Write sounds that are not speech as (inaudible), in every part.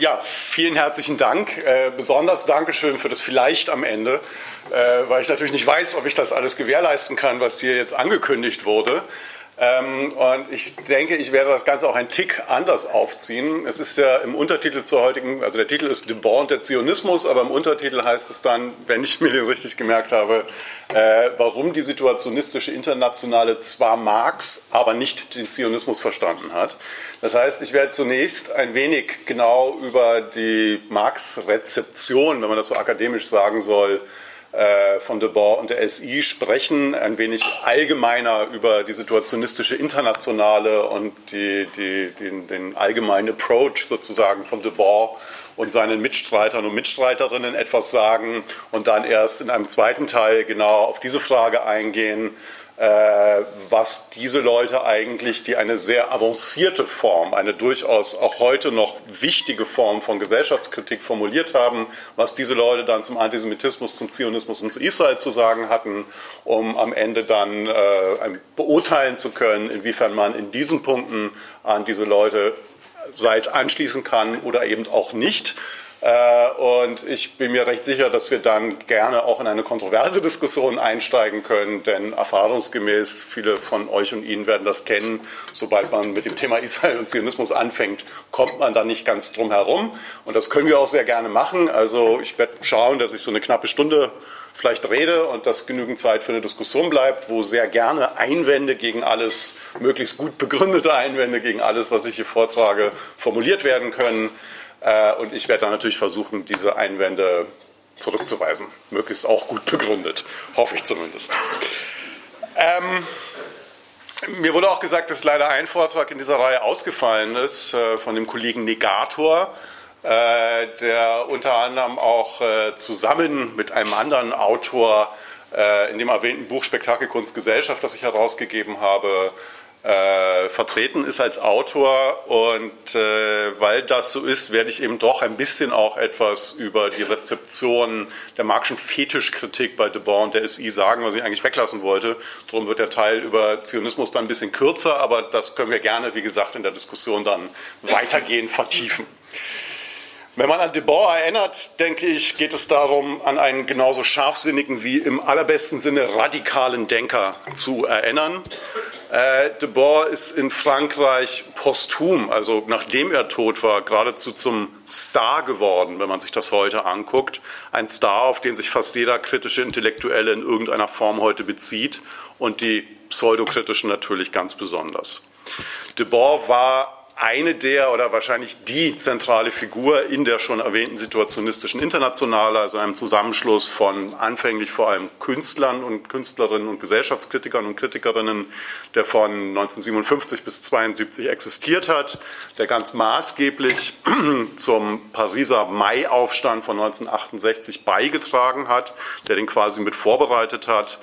Ja, vielen herzlichen Dank. Äh, besonders Dankeschön für das vielleicht am Ende, äh, weil ich natürlich nicht weiß, ob ich das alles gewährleisten kann, was hier jetzt angekündigt wurde. Ähm, und ich denke, ich werde das Ganze auch ein Tick anders aufziehen. Es ist ja im Untertitel zur heutigen, also der Titel ist De Born der Zionismus, aber im Untertitel heißt es dann, wenn ich (laughs) mir den richtig gemerkt habe, äh, warum die situationistische Internationale zwar Marx, aber nicht den Zionismus verstanden hat. Das heißt, ich werde zunächst ein wenig genau über die Marx-Rezeption, wenn man das so akademisch sagen soll, äh, von Debord und der SI sprechen, ein wenig allgemeiner über die situationistische Internationale und die, die, den, den allgemeinen Approach sozusagen von Debord und seinen Mitstreitern und Mitstreiterinnen etwas sagen und dann erst in einem zweiten Teil genau auf diese Frage eingehen, was diese Leute eigentlich, die eine sehr avancierte Form, eine durchaus auch heute noch wichtige Form von Gesellschaftskritik formuliert haben, was diese Leute dann zum Antisemitismus, zum Zionismus und zu Israel zu sagen hatten, um am Ende dann äh, beurteilen zu können, inwiefern man in diesen Punkten an diese Leute sei es anschließen kann oder eben auch nicht. Äh, und ich bin mir recht sicher, dass wir dann gerne auch in eine kontroverse Diskussion einsteigen können, denn erfahrungsgemäß, viele von euch und Ihnen werden das kennen, sobald man mit dem Thema Israel und Zionismus anfängt, kommt man da nicht ganz drum herum. Und das können wir auch sehr gerne machen. Also ich werde schauen, dass ich so eine knappe Stunde vielleicht rede und dass genügend Zeit für eine Diskussion bleibt, wo sehr gerne Einwände gegen alles, möglichst gut begründete Einwände gegen alles, was ich hier vortrage, formuliert werden können. Äh, und ich werde dann natürlich versuchen, diese Einwände zurückzuweisen. Möglichst auch gut begründet, hoffe ich zumindest. Ähm, mir wurde auch gesagt, dass leider ein Vortrag in dieser Reihe ausgefallen ist äh, von dem Kollegen Negator, äh, der unter anderem auch äh, zusammen mit einem anderen Autor äh, in dem erwähnten Buch Spektakelkunst Gesellschaft, das ich herausgegeben habe, äh, vertreten ist als Autor und äh, weil das so ist, werde ich eben doch ein bisschen auch etwas über die Rezeption der Marxischen Fetischkritik bei De Boer und der SI sagen, was ich eigentlich weglassen wollte. Darum wird der Teil über Zionismus dann ein bisschen kürzer, aber das können wir gerne, wie gesagt, in der Diskussion dann weitergehend vertiefen. Wenn man an De Boer erinnert, denke ich, geht es darum, an einen genauso scharfsinnigen wie im allerbesten Sinne radikalen Denker zu erinnern. Äh, de ist in Frankreich posthum, also nachdem er tot war, geradezu zum Star geworden, wenn man sich das heute anguckt. Ein Star, auf den sich fast jeder kritische Intellektuelle in irgendeiner Form heute bezieht und die pseudokritischen natürlich ganz besonders. De Boer war eine der oder wahrscheinlich die zentrale Figur in der schon erwähnten situationistischen Internationale, also einem Zusammenschluss von anfänglich vor allem Künstlern und Künstlerinnen und Gesellschaftskritikern und Kritikerinnen, der von 1957 bis 1972 existiert hat, der ganz maßgeblich (clears throat) zum Pariser Mai-Aufstand von 1968 beigetragen hat, der den quasi mit vorbereitet hat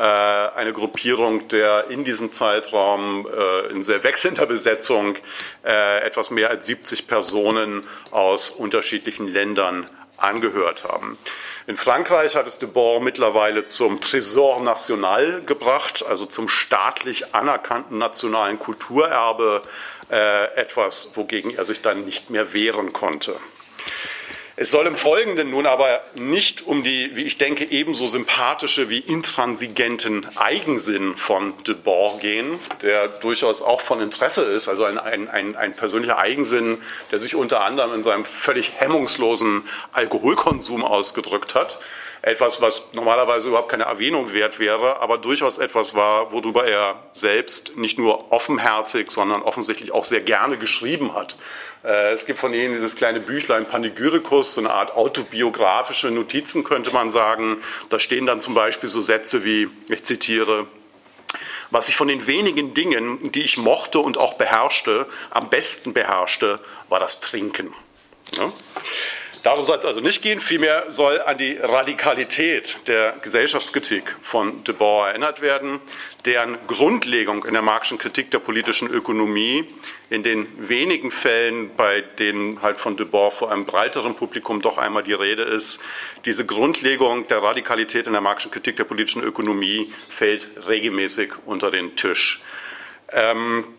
eine Gruppierung der in diesem Zeitraum äh, in sehr wechselnder Besetzung äh, etwas mehr als 70 Personen aus unterschiedlichen Ländern angehört haben. In Frankreich hat es de Boer mittlerweile zum Trésor National gebracht, also zum staatlich anerkannten nationalen Kulturerbe, etwas, wogegen er sich dann nicht mehr wehren konnte. Es soll im Folgenden nun aber nicht um die, wie ich denke, ebenso sympathische wie intransigenten Eigensinn von de Boer gehen, der durchaus auch von Interesse ist, also ein, ein, ein, ein persönlicher Eigensinn, der sich unter anderem in seinem völlig hemmungslosen Alkoholkonsum ausgedrückt hat etwas, was normalerweise überhaupt keine Erwähnung wert wäre, aber durchaus etwas war, worüber er selbst nicht nur offenherzig, sondern offensichtlich auch sehr gerne geschrieben hat. Äh, es gibt von Ihnen dieses kleine Büchlein Panegyricus, so eine Art autobiografische Notizen, könnte man sagen. Da stehen dann zum Beispiel so Sätze wie, ich zitiere, was ich von den wenigen Dingen, die ich mochte und auch beherrschte, am besten beherrschte, war das Trinken. Ja? Darum soll es also nicht gehen, vielmehr soll an die Radikalität der Gesellschaftskritik von de Boer erinnert werden, deren Grundlegung in der Marxischen Kritik der politischen Ökonomie in den wenigen Fällen, bei denen halt von de Boer vor einem breiteren Publikum doch einmal die Rede ist, diese Grundlegung der Radikalität in der Marxischen Kritik der politischen Ökonomie fällt regelmäßig unter den Tisch. Ähm,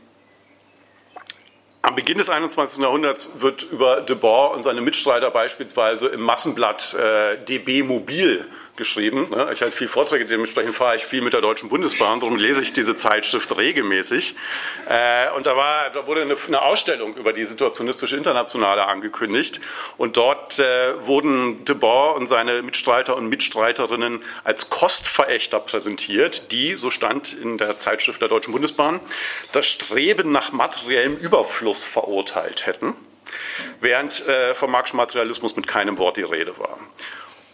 Am Beginn des 21. Jahrhunderts wird über de Boer und seine Mitstreiter beispielsweise im Massenblatt äh, DB Mobil geschrieben. Ne? Ich halte viel Vorträge, dementsprechend fahre ich viel mit der Deutschen Bundesbahn, darum lese ich diese Zeitschrift regelmäßig. Äh, und da, war, da wurde eine, eine, Ausstellung über die situationistische Internationale angekündigt und dort äh, wurden de Boer und seine Mitstreiter und Mitstreiterinnen als Kostverächter präsentiert, die, so stand in der Zeitschrift der Deutschen Bundesbahn, das Streben nach materiellem Überfluss verurteilt hätten während äh, vom Marxischen Materialismus mit keinem Wort die Rede war.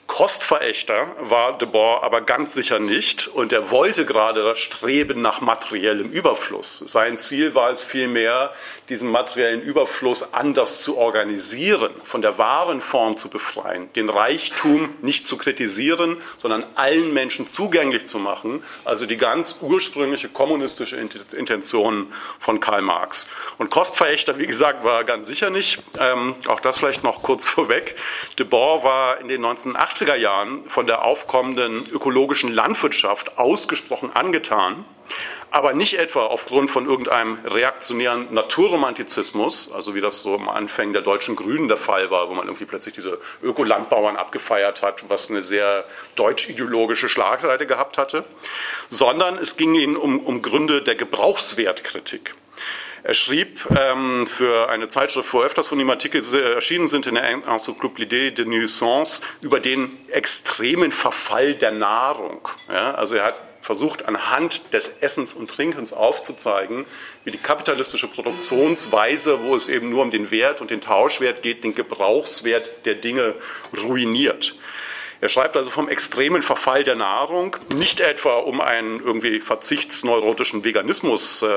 Kostverächter war de Boer aber ganz sicher nicht und er wollte gerade das Streben nach materiellem Überfluss. Sein Ziel war es vielmehr, diesen materiellen Überfluss anders zu organisieren, von der wahren Form zu befreien, den Reichtum nicht zu kritisieren, sondern allen Menschen zugänglich zu machen, also die ganz ursprüngliche kommunistische Intention von Karl Marx. Und Kostverächter, wie gesagt, war er ganz sicher nicht. Ähm, auch das vielleicht noch kurz (laughs) vorweg. De Boer war in den 1980er Jahren von der aufkommenden ökologischen Landwirtschaft ausgesprochen angetan aber nicht etwa aufgrund von irgendeinem reaktionären Naturromantizismus, also wie das so am Anfang der deutschen Grünen der Fall war, wo man irgendwie plötzlich diese Ökolandbauern abgefeiert hat, was eine sehr deutsch-ideologische Schlagseite gehabt hatte, sondern es ging ihnen um, um Gründe der Gebrauchswertkritik. Er schrieb ähm, für eine Zeitschrift, wo öfters von ihm Artikel erschienen sind, in der Encyclopédie de Nuisance, über den extremen Verfall der Nahrung. Ja, also er hat versucht anhand des Essens und Trinkens aufzuzeigen, wie die kapitalistische Produktionsweise, wo es eben nur um den Wert und den Tauschwert geht, den Gebrauchswert der Dinge ruiniert. Er schreibt also vom extremen Verfall der Nahrung, nicht etwa um einen irgendwie verzichtsneurotischen Veganismus äh,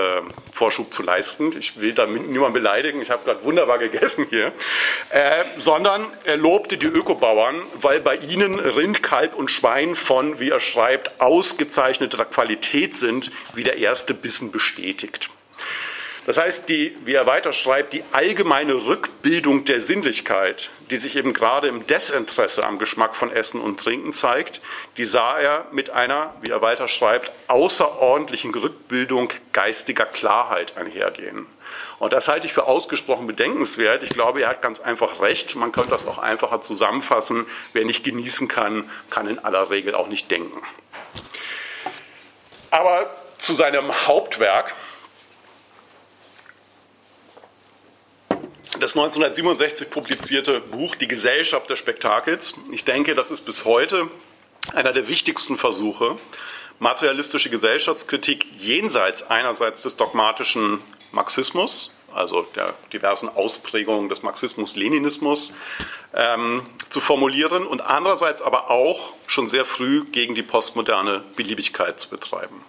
Vorschub zu leisten. Ich will damit niemanden beleidigen, ich habe gerade wunderbar gegessen hier, äh, sondern er lobte die Ökobauern, weil bei ihnen Rind, Kalb und Schwein von, wie er schreibt, ausgezeichneter Qualität sind, wie der erste Bissen bestätigt. Das heißt, die, wie er weiter schreibt, die allgemeine Rückbildung der Sinnlichkeit, die sich eben gerade im Desinteresse am Geschmack von Essen und Trinken zeigt, die sah er mit einer, wie er weiter schreibt, außerordentlichen Rückbildung geistiger Klarheit einhergehen. Und das halte ich für ausgesprochen bedenkenswert. Ich glaube, er hat ganz einfach recht. Man könnte das auch einfacher zusammenfassen. Wer nicht genießen kann, kann in aller Regel auch nicht denken. Aber zu seinem Hauptwerk, das 1967 publizierte Buch Die Gesellschaft des Spektakels. Ich denke, das ist bis heute einer der wichtigsten Versuche, materialistische Gesellschaftskritik jenseits einerseits des dogmatischen Marxismus, also der diversen Ausprägungen des Marxismus-Leninismus, ähm, zu formulieren und andererseits aber auch schon sehr früh gegen die postmoderne Beliebigkeit zu betreiben.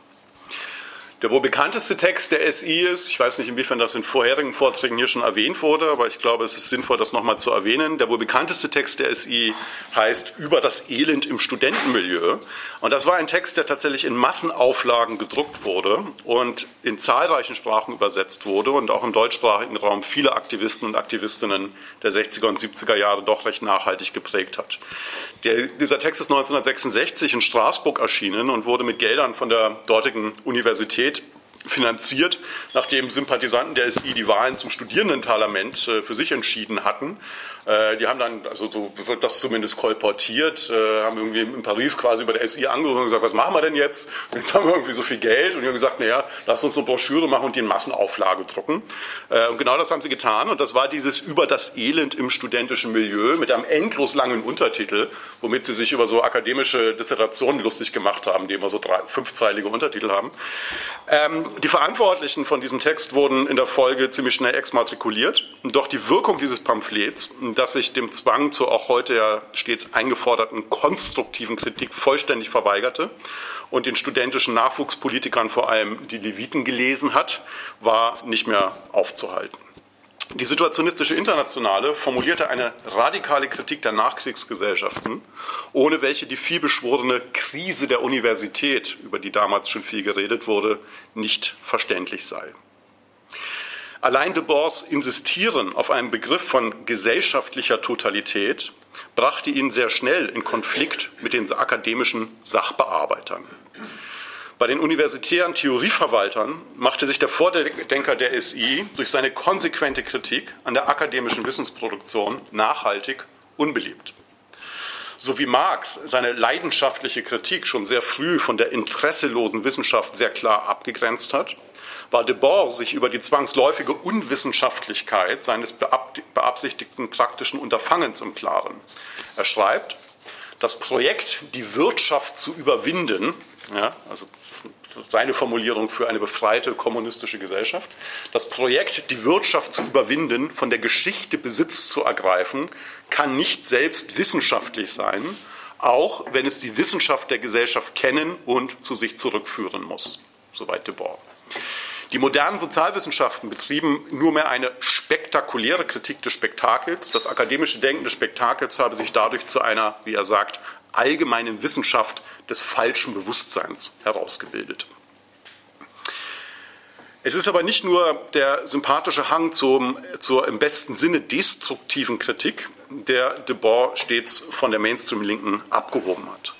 Der wohl bekannteste Text der SI ist, ich weiß nicht, inwiefern das in vorherigen Vorträgen hier schon erwähnt wurde, aber ich glaube, es ist sinnvoll, das nochmal zu erwähnen. Der wohl bekannteste Text der SI heißt Über das Elend im Studentenmilieu. Und das war ein Text, der tatsächlich in Massenauflagen gedruckt wurde und in zahlreichen Sprachen übersetzt wurde und auch im deutschsprachigen Raum viele Aktivisten und Aktivistinnen der 60er und 70er Jahre doch recht nachhaltig geprägt hat. Der, dieser Text ist 1966 in Straßburg erschienen und wurde mit Geldern von der dortigen Universität finanziert, nachdem Sympathisanten der SI die Wahlen zum Studierendenparlament äh, für sich entschieden hatten äh, die haben dann, also so wird das zumindest kolportiert, äh, haben irgendwie in Paris quasi bei der SI angerufen und gesagt, was machen wir denn jetzt? Jetzt haben wir irgendwie so viel Geld und die haben gesagt, naja, lass uns eine Broschüre machen und die in Massenauflage drucken. Äh, und genau das haben sie getan und das war dieses über das Elend im studentischen Milieu mit einem endlos langen Untertitel, womit sie sich über so akademische Dissertationen lustig gemacht haben, die immer so drei, fünfzeilige Untertitel haben. Ähm, die Verantwortlichen von diesem Text wurden in der Folge ziemlich schnell exmatrikuliert. Doch die Wirkung dieses Pamphlets, dass sich dem Zwang zur auch heute ja stets eingeforderten konstruktiven Kritik vollständig verweigerte und den studentischen Nachwuchspolitikern vor allem die Leviten gelesen hat, war nicht mehr aufzuhalten. Die situationistische Internationale formulierte eine radikale Kritik der Nachkriegsgesellschaften, ohne welche die vielbeschworene Krise der Universität, über die damals schon viel geredet wurde, nicht verständlich sei. Allein de Boers Insistieren auf einen Begriff von gesellschaftlicher Totalität brachte ihn sehr schnell in Konflikt mit den akademischen Sachbearbeitern. Bei den universitären Theorieverwaltern machte sich der Vordenker der SI durch seine konsequente Kritik an der akademischen Wissensproduktion nachhaltig unbeliebt. So wie Marx seine leidenschaftliche Kritik schon sehr früh von der interesselosen Wissenschaft sehr klar abgegrenzt hat, war Debord sich über die zwangsläufige Unwissenschaftlichkeit seines beabsichtigten praktischen Unterfangens im Klaren. Er schreibt, das Projekt, die Wirtschaft zu überwinden, ja, also seine Formulierung für eine befreite kommunistische Gesellschaft, das Projekt, die Wirtschaft zu überwinden, von der Geschichte Besitz zu ergreifen, kann nicht selbst wissenschaftlich sein, auch wenn es die Wissenschaft der Gesellschaft kennen und zu sich zurückführen muss. Soweit Debord. Die modernen Sozialwissenschaften betrieben nur mehr eine spektakuläre Kritik des Spektakels. Das akademische Denken des Spektakels habe sich dadurch zu einer, wie er sagt, allgemeinen Wissenschaft des falschen Bewusstseins herausgebildet. Es ist aber nicht nur der sympathische Hang zum, zur im besten Sinne destruktiven Kritik, der Debord stets von der Mainstream-Linken abgehoben hat.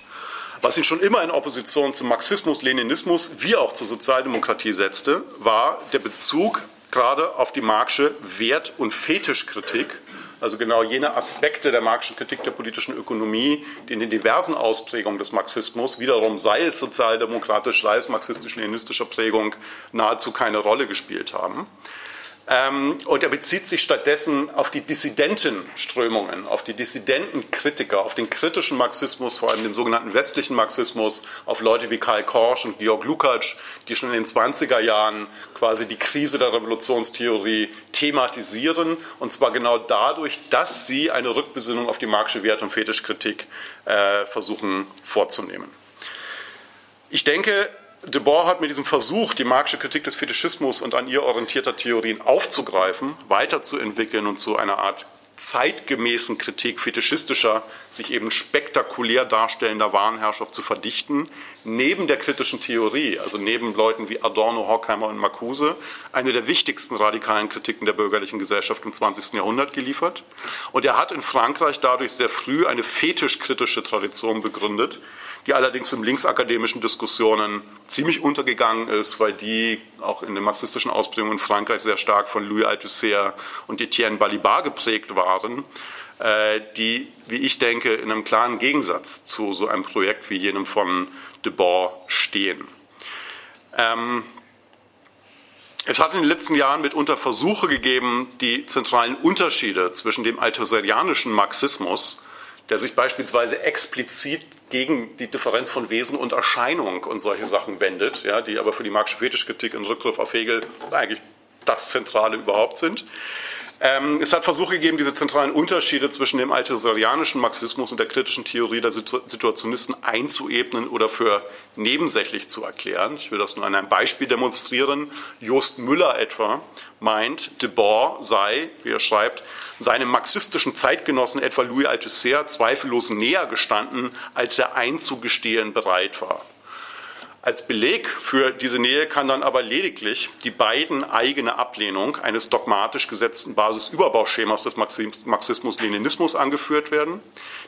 Was ihn schon immer in Opposition zum Marxismus, Leninismus wie auch zur Sozialdemokratie setzte, war der Bezug gerade auf die Marxische Wert- und Fetischkritik, also genau jene Aspekte der Marxischen Kritik der politischen Ökonomie, die in den diversen Ausprägungen des Marxismus, wiederum sei es sozialdemokratisch, sei es marxistisch-leninistischer Prägung, nahezu keine Rolle gespielt haben. Ähm, und er bezieht sich stattdessen auf die Dissidentenströmungen, auf die Dissidentenkritiker, auf den kritischen Marxismus, vor allem den sogenannten westlichen Marxismus, auf Leute wie Karl Korsch und Georg Lukács, die schon in den 20er Jahren quasi die Krise der Revolutionstheorie thematisieren. Und zwar genau dadurch, dass sie eine Rückbesinnung auf die marxische Wert- und Fetischkritik äh, versuchen vorzunehmen. Ich denke, Debord hat mit diesem Versuch, die marxische Kritik des Fetischismus und an ihr orientierter Theorien aufzugreifen, weiterzuentwickeln und zu einer Art zeitgemäßen Kritik fetischistischer, sich eben spektakulär darstellender Warenherrschaft zu verdichten, neben der kritischen Theorie, also neben Leuten wie Adorno, Horkheimer und Marcuse, eine der wichtigsten radikalen Kritiken der bürgerlichen Gesellschaft im 20. Jahrhundert geliefert. Und er hat in Frankreich dadurch sehr früh eine fetischkritische Tradition begründet, die allerdings in linksakademischen Diskussionen ziemlich untergegangen ist, weil die auch in den marxistischen Ausprägungen in Frankreich sehr stark von Louis Althusser und Etienne Balibar geprägt waren, äh, die, wie ich denke, in einem klaren Gegensatz zu so einem Projekt wie jenem von Debord stehen. Ähm, es hat in den letzten Jahren mitunter Versuche gegeben, die zentralen Unterschiede zwischen dem althusserianischen Marxismus der sich beispielsweise explizit gegen die Differenz von Wesen und Erscheinung und solche Sachen wendet, ja, die aber für die marxische Fetischkritik in Rückgriff auf Hegel eigentlich das Zentrale überhaupt sind. Ähm, es hat Versuche gegeben, diese zentralen Unterschiede zwischen dem althusserianischen Marxismus und der kritischen Theorie der Situationisten einzuebnen oder für nebensächlich zu erklären. Ich will das nur an einem Beispiel demonstrieren. Jost Müller etwa meint, Debord sei, wie er schreibt, seinem marxistischen Zeitgenossen etwa Louis Althusser zweifellos näher gestanden, als er einzugestehen bereit war. Als Beleg für diese Nähe kann dann aber lediglich die beiden eigene Ablehnung eines dogmatisch gesetzten Basisüberbauschemas des Marxismus-Leninismus angeführt werden.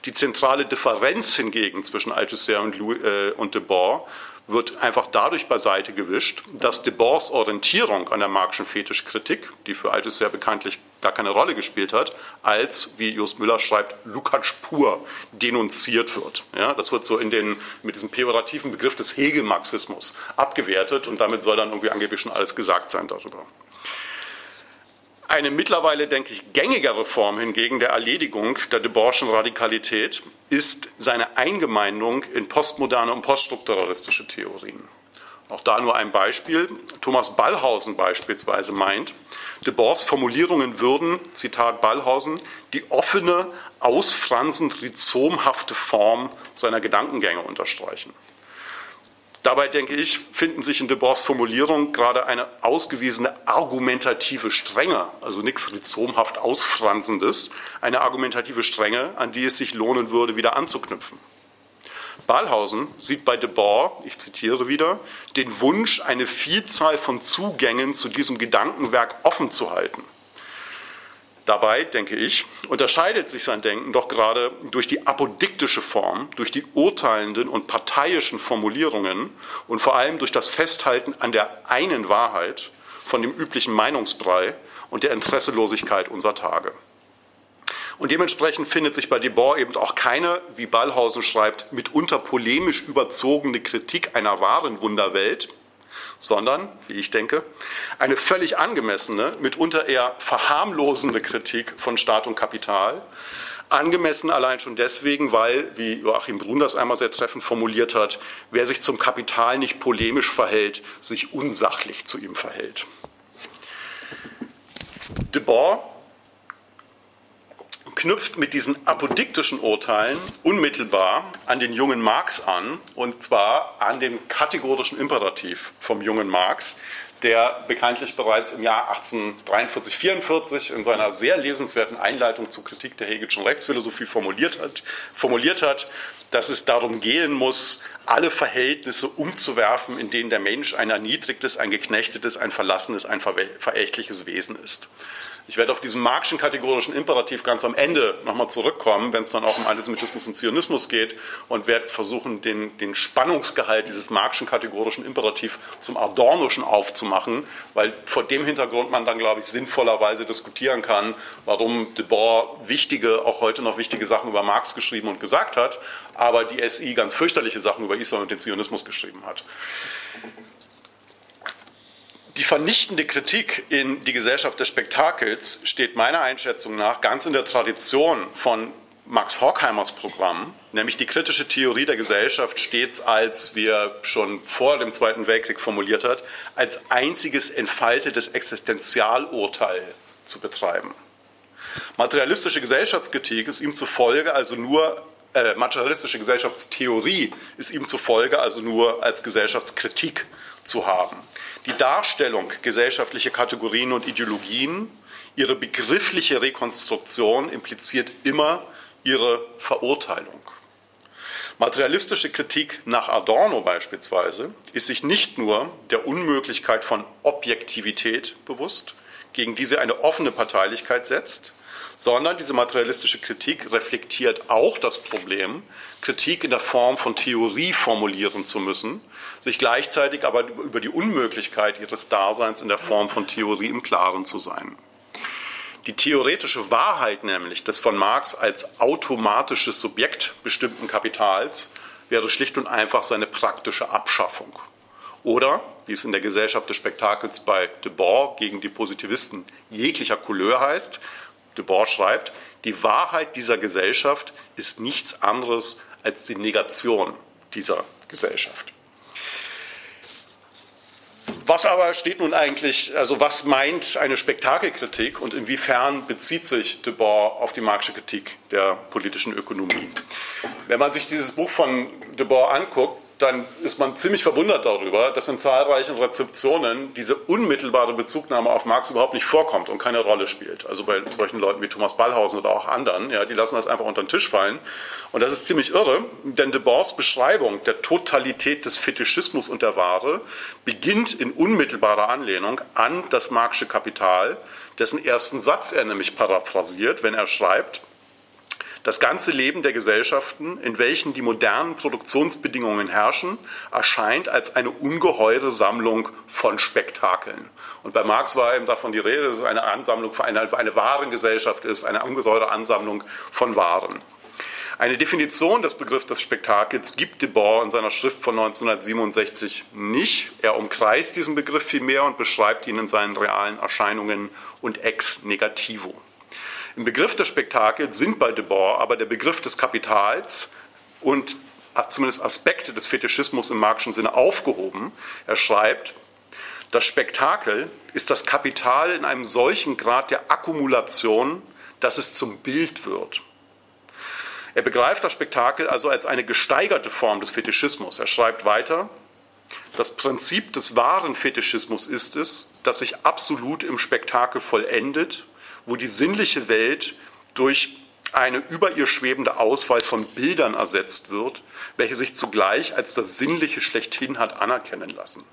Die zentrale Differenz hingegen zwischen Althusser und, Louis, äh, und Debord wird einfach dadurch beiseite gewischt, dass Debords Orientierung an der marxischen Fetischkritik, die für Althusser bekanntlich gar keine Rolle gespielt hat, als, wie Just Müller schreibt, Lukács pur denunziert wird. Ja, das wird so in den, mit diesem pejorativen Begriff des Hegel-Marxismus abgewertet und damit soll dann irgendwie angeblich schon alles gesagt sein darüber. Eine mittlerweile, denke ich, gängigere Form hingegen der Erledigung der Debordschen Radikalität ist seine Eingemeindung in postmoderne und poststrukturalistische Theorien. Auch da nur ein Beispiel. Thomas Ballhausen beispielsweise meint, Debors Formulierungen würden, Zitat Ballhausen, die offene, ausfranzend rhizomhafte Form seiner Gedankengänge unterstreichen. Dabei, denke ich, finden sich in Debors Formulierung gerade eine ausgewiesene argumentative Strenge, also nichts rhizomhaft Ausfransendes, eine argumentative Strenge, an die es sich lohnen würde, wieder anzuknüpfen. Ballhausen sieht bei Debord, ich zitiere wieder, den Wunsch, eine Vielzahl von Zugängen zu diesem Gedankenwerk offen zu halten. Dabei, denke ich, unterscheidet sich sein Denken doch gerade durch die apodiktische Form, durch die urteilenden und parteiischen Formulierungen und vor allem durch das Festhalten an der einen Wahrheit von dem üblichen Meinungsbrei und der Interesselosigkeit unserer Tage. Und dementsprechend findet sich bei Debord eben auch keine, wie Ballhausen schreibt, mitunter polemisch überzogene Kritik einer wahren Wunderwelt, sondern, wie ich denke, eine völlig angemessene, mitunter eher verharmlosende Kritik von Staat und Kapital. Angemessen allein schon deswegen, weil, wie Joachim Brun das einmal sehr treffend formuliert hat, wer sich zum Kapital nicht polemisch verhält, sich unsachlich zu ihm verhält. Debord knüpft mit diesen apodiktischen Urteilen unmittelbar an den jungen Marx an, und zwar an den kategorischen Imperativ vom jungen Marx, der bekanntlich bereits im Jahr 1843, 44 in seiner sehr lesenswerten Einleitung zur Kritik der Hegelschen Rechtsphilosophie formuliert hat, formuliert hat, dass es darum gehen muss, alle Verhältnisse umzuwerfen, in denen der Mensch ein erniedrigtes, ein geknechtetes, ein verlassenes, ein verächtliches Wesen ist. Ich werde auf diesen marxischen kategorischen Imperativ ganz am Ende nochmal zurückkommen, wenn es dann auch um Antisemitismus und Zionismus geht und werde versuchen, den, den Spannungsgehalt dieses marxischen kategorischen Imperativ zum Adornoschen aufzumachen, weil vor dem Hintergrund man dann, glaube ich, sinnvollerweise diskutieren kann, warum Debord wichtige, auch heute noch wichtige Sachen über Marx geschrieben und gesagt hat, aber die SI ganz fürchterliche Sachen über Israel und den Zionismus geschrieben hat. Die vernichtende Kritik in die Gesellschaft des Spektakels steht meiner Einschätzung nach ganz in der Tradition von Max Horkheimers Programm, nämlich die kritische Theorie der Gesellschaft stets als, wie er schon vor dem Zweiten Weltkrieg formuliert hat, als einziges entfaltetes Existenzialurteil zu betreiben. Materialistische Gesellschaftskritik ist ihm zufolge also nur, äh, materialistische Gesellschaftstheorie ist ihm zufolge also nur als Gesellschaftskritik zu haben die Darstellung gesellschaftlicher Kategorien und Ideologien, ihre begriffliche Rekonstruktion impliziert immer ihre Verurteilung. Materialistische Kritik nach Adorno beispielsweise ist sich nicht nur der Unmöglichkeit von Objektivität bewusst, gegen die sie eine offene Parteilichkeit setzt, sondern diese materialistische Kritik reflektiert auch das Problem, Kritik in der Form von Theorie formulieren zu müssen, sich gleichzeitig aber über die Unmöglichkeit ihres Daseins in der Form von Theorie im Klaren zu sein. Die theoretische Wahrheit nämlich des von Marx als automatisches Subjekt bestimmten Kapitals wäre schlicht und einfach seine praktische Abschaffung. Oder, wie es in der Gesellschaft des Spektakels bei Debord gegen die Positivisten jeglicher Couleur heißt, Debord schreibt, die Wahrheit dieser Gesellschaft ist nichts anderes als die Negation dieser Gesellschaft. Was aber steht nun eigentlich, also was meint eine Spektakelkritik und inwiefern bezieht sich Debord auf die Marxische Kritik der politischen Ökonomie? Wenn man sich dieses Buch von Debord anguckt, dann ist man ziemlich verwundert darüber, dass in zahlreichen Rezeptionen diese unmittelbare Bezugnahme auf Marx überhaupt nicht vorkommt und keine Rolle spielt. Also bei solchen Leuten wie Thomas Ballhausen oder auch anderen, ja, die lassen das einfach unter den Tisch fallen. Und das ist ziemlich irre, denn Debord's Beschreibung der Totalität des Fetischismus und der Ware beginnt in unmittelbarer Anlehnung an das Marxische Kapital, dessen ersten Satz er nämlich paraphrasiert, wenn er schreibt, das ganze Leben der Gesellschaften, in welchen die modernen Produktionsbedingungen herrschen, erscheint als eine ungeheure Sammlung von Spektakeln. Und bei Marx war eben davon die Rede, dass es eine Ansammlung für eine, eine Warengesellschaft ist, eine ungeheure Ansammlung von Waren. Eine Definition des Begriffs des Spektakels gibt Debord in seiner Schrift von 1967 nicht. Er umkreist diesen Begriff vielmehr und beschreibt ihn in seinen realen Erscheinungen und ex negativo. Im Begriff des Spektakels sind bei Debord aber der Begriff des Kapitals und zumindest Aspekte des Fetischismus im marxischen Sinne aufgehoben. Er schreibt, das Spektakel ist das Kapital in einem solchen Grad der Akkumulation, dass es zum Bild wird. Er begreift das Spektakel also als eine gesteigerte Form des Fetischismus. Er schreibt weiter, das Prinzip des wahren Fetischismus ist es, dass sich absolut im Spektakel vollendet wo die sinnliche Welt durch eine über ihr schwebende Auswahl von Bildern ersetzt wird, welche sich zugleich als das Sinnliche schlechthin hat anerkennen lassen.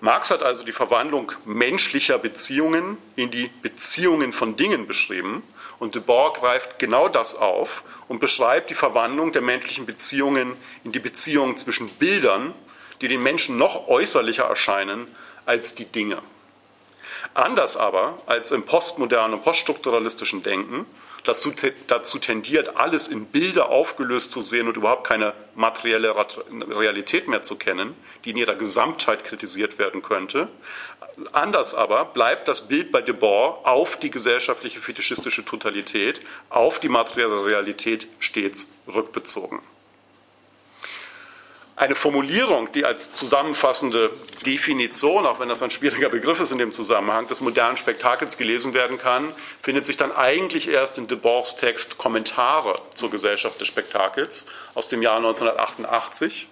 Marx hat also die Verwandlung menschlicher Beziehungen in die Beziehungen von Dingen beschrieben und de Boer greift genau das auf und beschreibt die Verwandlung der menschlichen Beziehungen in die Beziehungen zwischen Bildern, die den Menschen noch äußerlicher erscheinen als die Dinge. Anders aber als im postmodernen und poststrukturalistischen Denken dazu, dazu tendiert, alles in Bilder aufgelöst zu sehen und überhaupt keine materielle Realität mehr zu kennen, die in ihrer Gesamtheit kritisiert werden könnte. Anders aber bleibt das Bild bei Debord auf die gesellschaftliche fetischistische Totalität, auf die materielle Realität stets rückbezogen. Eine Formulierung, die als zusammenfassende Definition, auch wenn das ein schwieriger Begriff ist in dem Zusammenhang, des modernen Spektakels gelesen werden kann, findet sich dann eigentlich erst in Debord's Text Kommentare zur Gesellschaft des Spektakels aus dem Jahr 1988.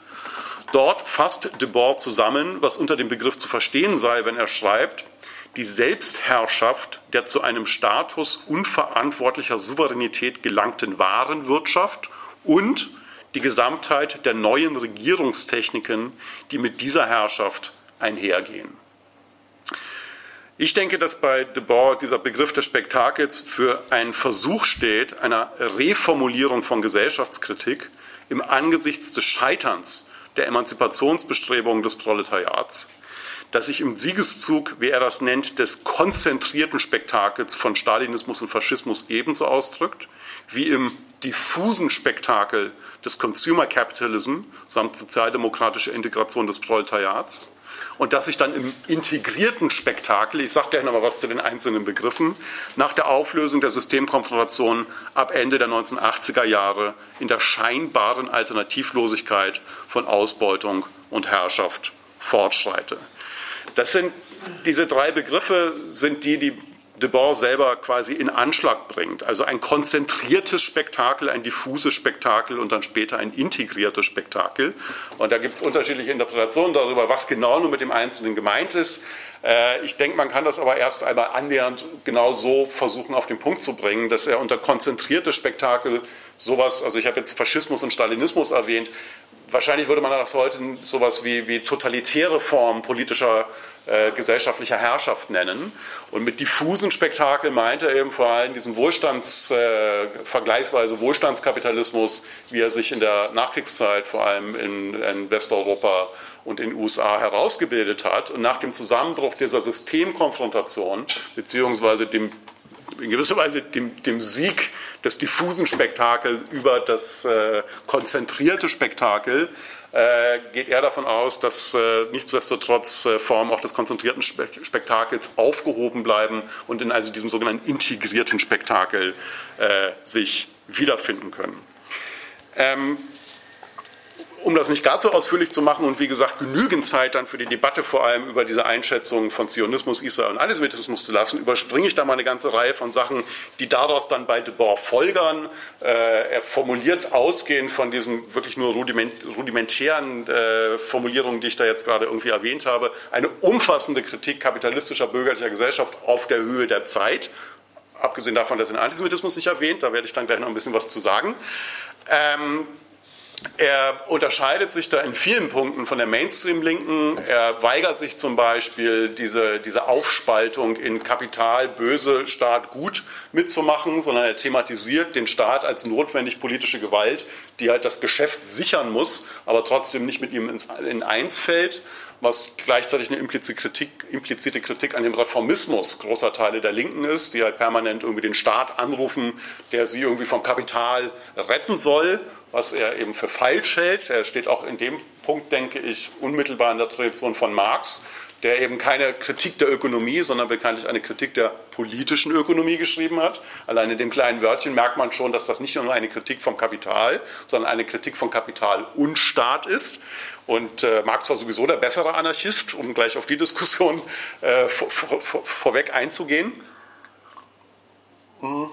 Dort fasst Debord zusammen, was unter dem Begriff zu verstehen sei, wenn er schreibt, die Selbstherrschaft der zu einem Status unverantwortlicher Souveränität gelangten Warenwirtschaft und die Gesamtheit der neuen Regierungstechniken, die mit dieser Herrschaft einhergehen. Ich denke, dass bei Debord dieser Begriff des Spektakels für einen Versuch steht, einer Reformulierung von Gesellschaftskritik im Angesichts des Scheiterns der Emanzipationsbestrebungen des Proletariats, das sich im Siegeszug, wie er das nennt, des konzentrierten Spektakels von Stalinismus und Faschismus ebenso ausdrückt, wie im diffusen Spektakel des Consumer Capitalism samt sozialdemokratischer Integration des Proletariats und dass sich dann im integrierten Spektakel, ich sage gleich noch was zu den einzelnen Begriffen, nach der Auflösung der Systemkonfrontation ab Ende der 1980er Jahre in der scheinbaren Alternativlosigkeit von Ausbeutung und Herrschaft fortschreite. Das sind diese drei Begriffe sind die, die Debord selber quasi in Anschlag bringt. Also ein konzentriertes Spektakel, ein diffuses Spektakel und dann später ein integriertes Spektakel. Und da gibt es unterschiedliche Interpretationen darüber, was genau nur mit dem Einzelnen gemeint ist. Äh, ich denke, man kann das aber erst einmal annähernd genau so versuchen auf den Punkt zu bringen, dass er unter konzentriertes Spektakel sowas, also ich habe jetzt Faschismus und Stalinismus erwähnt, wahrscheinlich würde man das heute sowas wie, wie totalitäre Formen politischer äh, gesellschaftlicher Herrschaft nennen. Und mit diffusen Spektakel meint er eben vor allem diesen Wohlstands, äh, vergleichsweise Wohlstandskapitalismus, wie er sich in der Nachkriegszeit vor allem in, in Westeuropa und in den USA herausgebildet hat. Und nach dem Zusammenbruch dieser Systemkonfrontation, beziehungsweise dem, in gewisser Weise dem, dem Sieg des diffusen Spektakels über das äh, konzentrierte Spektakel, äh, geht er davon aus, dass äh, nichtsdestotrotz äh, Formen auch des konzentrierten Spektakels aufgehoben bleiben und in also diesem sogenannten integrierten Spektakel äh, sich wiederfinden können. Ähm, um das nicht gar zu ausführlich zu machen und wie gesagt genügend Zeit dann für die Debatte vor allem über diese Einschätzung von Zionismus, Israel und Antisemitismus zu lassen, überspringe ich da mal eine ganze Reihe von Sachen, die daraus dann bei Debord folgern. Äh, er formuliert ausgehend von diesen wirklich nur rudiment, rudimentären äh, Formulierungen, die ich da jetzt gerade irgendwie erwähnt habe, eine umfassende Kritik kapitalistischer bürgerlicher Gesellschaft auf der Höhe der Zeit. Abgesehen davon, dass er den Antisemitismus nicht erwähnt, da werde ich dann gleich noch ein bisschen was zu sagen. Ähm, er unterscheidet sich da in vielen Punkten von der Mainstream-Linken. Er weigert sich zum Beispiel, diese, diese Aufspaltung in Kapital, Böse, Staat, Gut mitzumachen, sondern er thematisiert den Staat als notwendig politische Gewalt, die halt das Geschäft sichern muss, aber trotzdem nicht mit ihm ins, in eins fällt was gleichzeitig eine implizite Kritik, implizite Kritik an dem Reformismus großer Teile der Linken ist, die halt permanent irgendwie den Staat anrufen, der sie irgendwie vom Kapital retten soll, was er eben für falsch hält. Er steht auch in dem Punkt, denke ich, unmittelbar in der Tradition von Marx, der eben keine Kritik der Ökonomie, sondern bekanntlich eine Kritik der politischen Ökonomie geschrieben hat. Allein in dem kleinen Wörtchen merkt man schon, dass das nicht nur eine Kritik vom Kapital, sondern eine Kritik von Kapital und Staat ist. Und äh, Marx war sowieso der bessere Anarchist, um gleich auf die Diskussion äh, vor, vor, vorweg einzugehen. Mhm.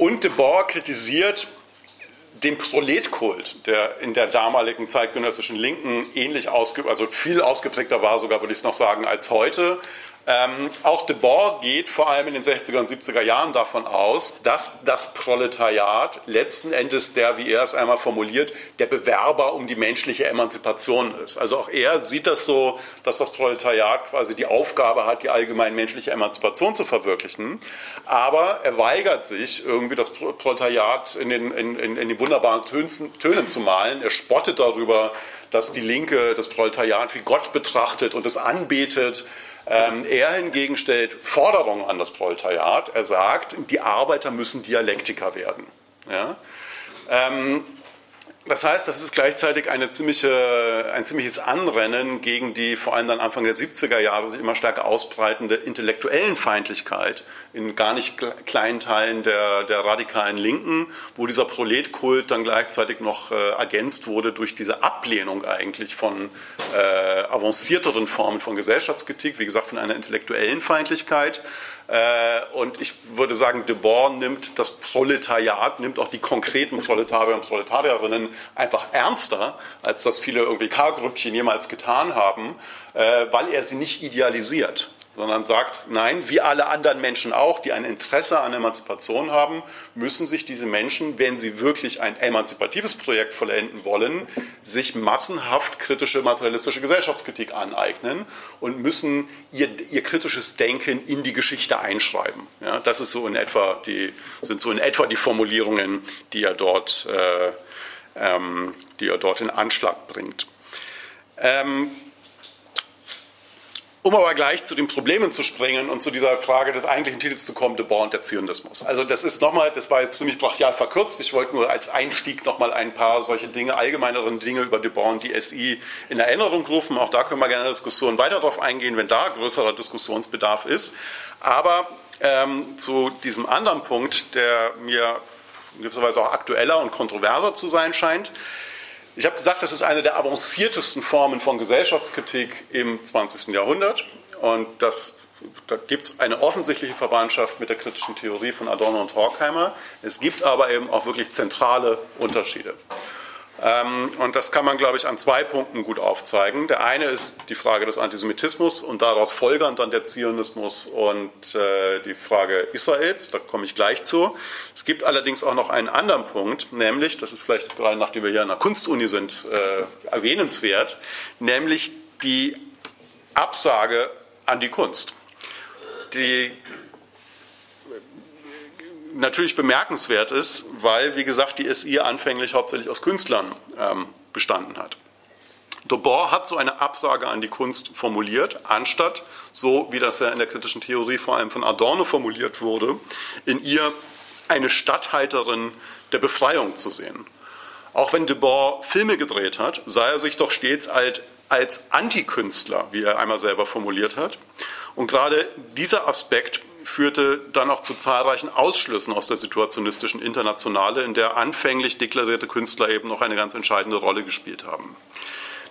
Und de Boer kritisiert den Proletkult, der in der damaligen zeitgenössischen Linken ähnlich ausge also viel ausgeprägter war, sogar würde ich es noch sagen, als heute. Ähm, auch Debord geht vor allem in den 60er und 70er Jahren davon aus, dass das Proletariat letzten Endes der, wie er es einmal formuliert, der Bewerber um die menschliche Emanzipation ist. Also auch er sieht das so, dass das Proletariat quasi die Aufgabe hat, die allgemein menschliche Emanzipation zu verwirklichen. Aber er weigert sich, irgendwie das Proletariat in den, in, in, in den wunderbaren Tönen, Tönen zu malen. Er spottet darüber, dass die Linke das Proletariat wie Gott betrachtet und es anbetet. Ähm, er hingegen stellt Forderungen an das Proletariat. Er sagt, die Arbeiter müssen Dialektiker werden. Ja? Ähm, das heißt, das ist gleichzeitig eine ziemliche, ein ziemliches Anrennen gegen die vor allem dann Anfang der 70er Jahre sich immer stärker ausbreitende intellektuellen Feindlichkeit in gar nicht kleinen Teilen der, der radikalen Linken, wo dieser Proletkult dann gleichzeitig noch äh, ergänzt wurde durch diese Ablehnung eigentlich von äh, avancierteren Formen von Gesellschaftskritik, wie gesagt, von einer intellektuellen Feindlichkeit. Äh, und ich würde sagen, Debord nimmt das Proletariat, nimmt auch die konkreten Proletarier und Proletarierinnen einfach ernster, als das viele irgendwie K-Grüppchen jemals getan haben, äh, weil er sie nicht idealisiert sondern sagt, nein, wie alle anderen Menschen auch, die ein Interesse an Emanzipation haben, müssen sich diese Menschen, wenn sie wirklich ein emanzipatives Projekt vollenden wollen, sich massenhaft kritische materialistische Gesellschaftskritik aneignen und müssen ihr, ihr kritisches Denken in die Geschichte einschreiben. Ja, das ist so in etwa die, sind so in etwa die Formulierungen, die er dort, äh, ähm, die er dort in Anschlag bringt. Ähm, um aber gleich zu den Problemen zu springen und zu dieser Frage des eigentlichen Titels zu kommen, De Boer und der Zionismus. Also das ist nochmal, das war jetzt ziemlich brachial verkürzt. Ich wollte nur als Einstieg nochmal ein paar solche Dinge, allgemeineren Dinge über De Boer und die SI in Erinnerung rufen. Auch da können wir gerne in der Diskussion weiter darauf eingehen, wenn da größerer Diskussionsbedarf ist. Aber ähm, zu diesem anderen Punkt, der mir in gewisser Weise auch aktueller und kontroverser zu sein scheint, ich habe gesagt, das ist eine der avanciertesten Formen von Gesellschaftskritik im 20. Jahrhundert. Und das, da gibt es eine offensichtliche Verwandtschaft mit der kritischen Theorie von Adorno und Horkheimer. Es gibt aber eben auch wirklich zentrale Unterschiede. Ähm, und das kann man, glaube ich, an zwei Punkten gut aufzeigen. Der eine ist die Frage des Antisemitismus und daraus folgernd dann der Zionismus und äh, die Frage Israels. Da komme ich gleich zu. Es gibt allerdings auch noch einen anderen Punkt, nämlich, das ist vielleicht gerade nachdem wir hier an der Kunstuni sind, äh, erwähnenswert, nämlich die Absage an die Kunst. Die natürlich bemerkenswert ist, weil, wie gesagt, die SI anfänglich hauptsächlich aus Künstlern ähm, bestanden hat. Debord hat so eine Absage an die Kunst formuliert, anstatt, so wie das ja in der kritischen Theorie vor allem von Adorno formuliert wurde, in ihr eine Statthalterin der Befreiung zu sehen. Auch wenn Debord Filme gedreht hat, sah er sich doch stets als, als Antikünstler, wie er einmal selber formuliert hat. Und gerade dieser Aspekt führte dann auch zu zahlreichen Ausschlüssen aus der situationistischen Internationale, in der anfänglich deklarierte Künstler eben noch eine ganz entscheidende Rolle gespielt haben.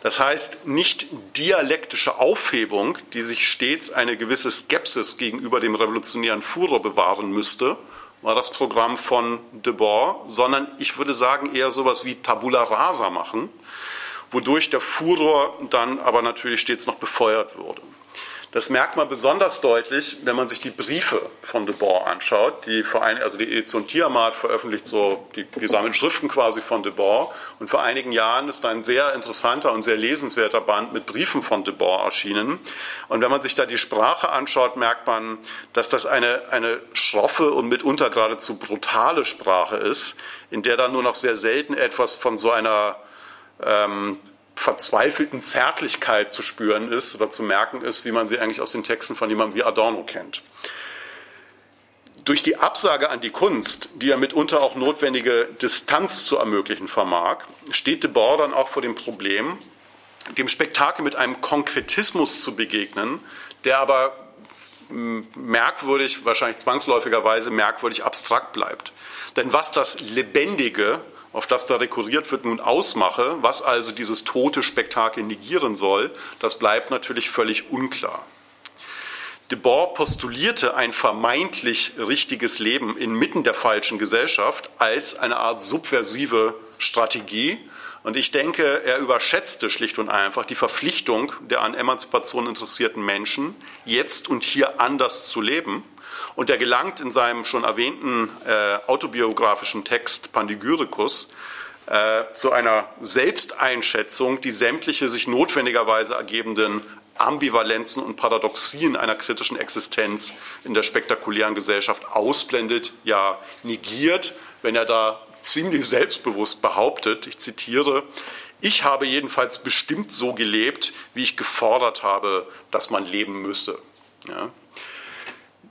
Das heißt, nicht dialektische Aufhebung, die sich stets eine gewisse Skepsis gegenüber dem revolutionären Furor bewahren müsste, war das Programm von Debord, sondern ich würde sagen eher sowas wie Tabula Rasa machen, wodurch der Furor dann aber natürlich stets noch befeuert wurde. Das merkt man besonders deutlich, wenn man sich die Briefe von de Boer anschaut. Die Verein also die Edition Tiamat veröffentlicht so die gesammelten Schriften quasi von de Boer. Und vor einigen Jahren ist ein sehr interessanter und sehr lesenswerter Band mit Briefen von de Boer erschienen. Und wenn man sich da die Sprache anschaut, merkt man, dass das eine, eine schroffe und mitunter geradezu brutale Sprache ist, in der dann nur noch sehr selten etwas von so einer ähm, verzweifelten Zärtlichkeit zu spüren ist oder zu merken ist, wie man sie eigentlich aus den Texten von jemandem wie Adorno kennt. Durch die Absage an die Kunst, die ja mitunter auch notwendige Distanz zu ermöglichen vermag, steht de Boer dann auch vor dem Problem, dem Spektakel mit einem Konkretismus zu begegnen, der aber merkwürdig, wahrscheinlich zwangsläufigerweise merkwürdig abstrakt bleibt. Denn was das Lebendige auf das da rekurriert wird, nun ausmache, was also dieses tote Spektakel negieren soll, das bleibt natürlich völlig unklar. Debord postulierte ein vermeintlich richtiges Leben inmitten der falschen Gesellschaft als eine Art subversive Strategie, Und ich denke, er überschätzte schlicht und einfach die Verpflichtung der an Emanzipation interessierten Menschen, jetzt und hier anders zu leben. Und er gelangt in seinem schon erwähnten äh, autobiografischen Text Pandigyricus äh, zu einer Selbsteinschätzung, die sämtliche sich notwendigerweise ergebenden Ambivalenzen und Paradoxien einer kritischen Existenz in der spektakulären Gesellschaft ausblendet, ja negiert, wenn er da ziemlich selbstbewusst behauptet, ich zitiere, ich habe jedenfalls bestimmt so gelebt, wie ich gefordert habe, dass man leben müsse. Ja.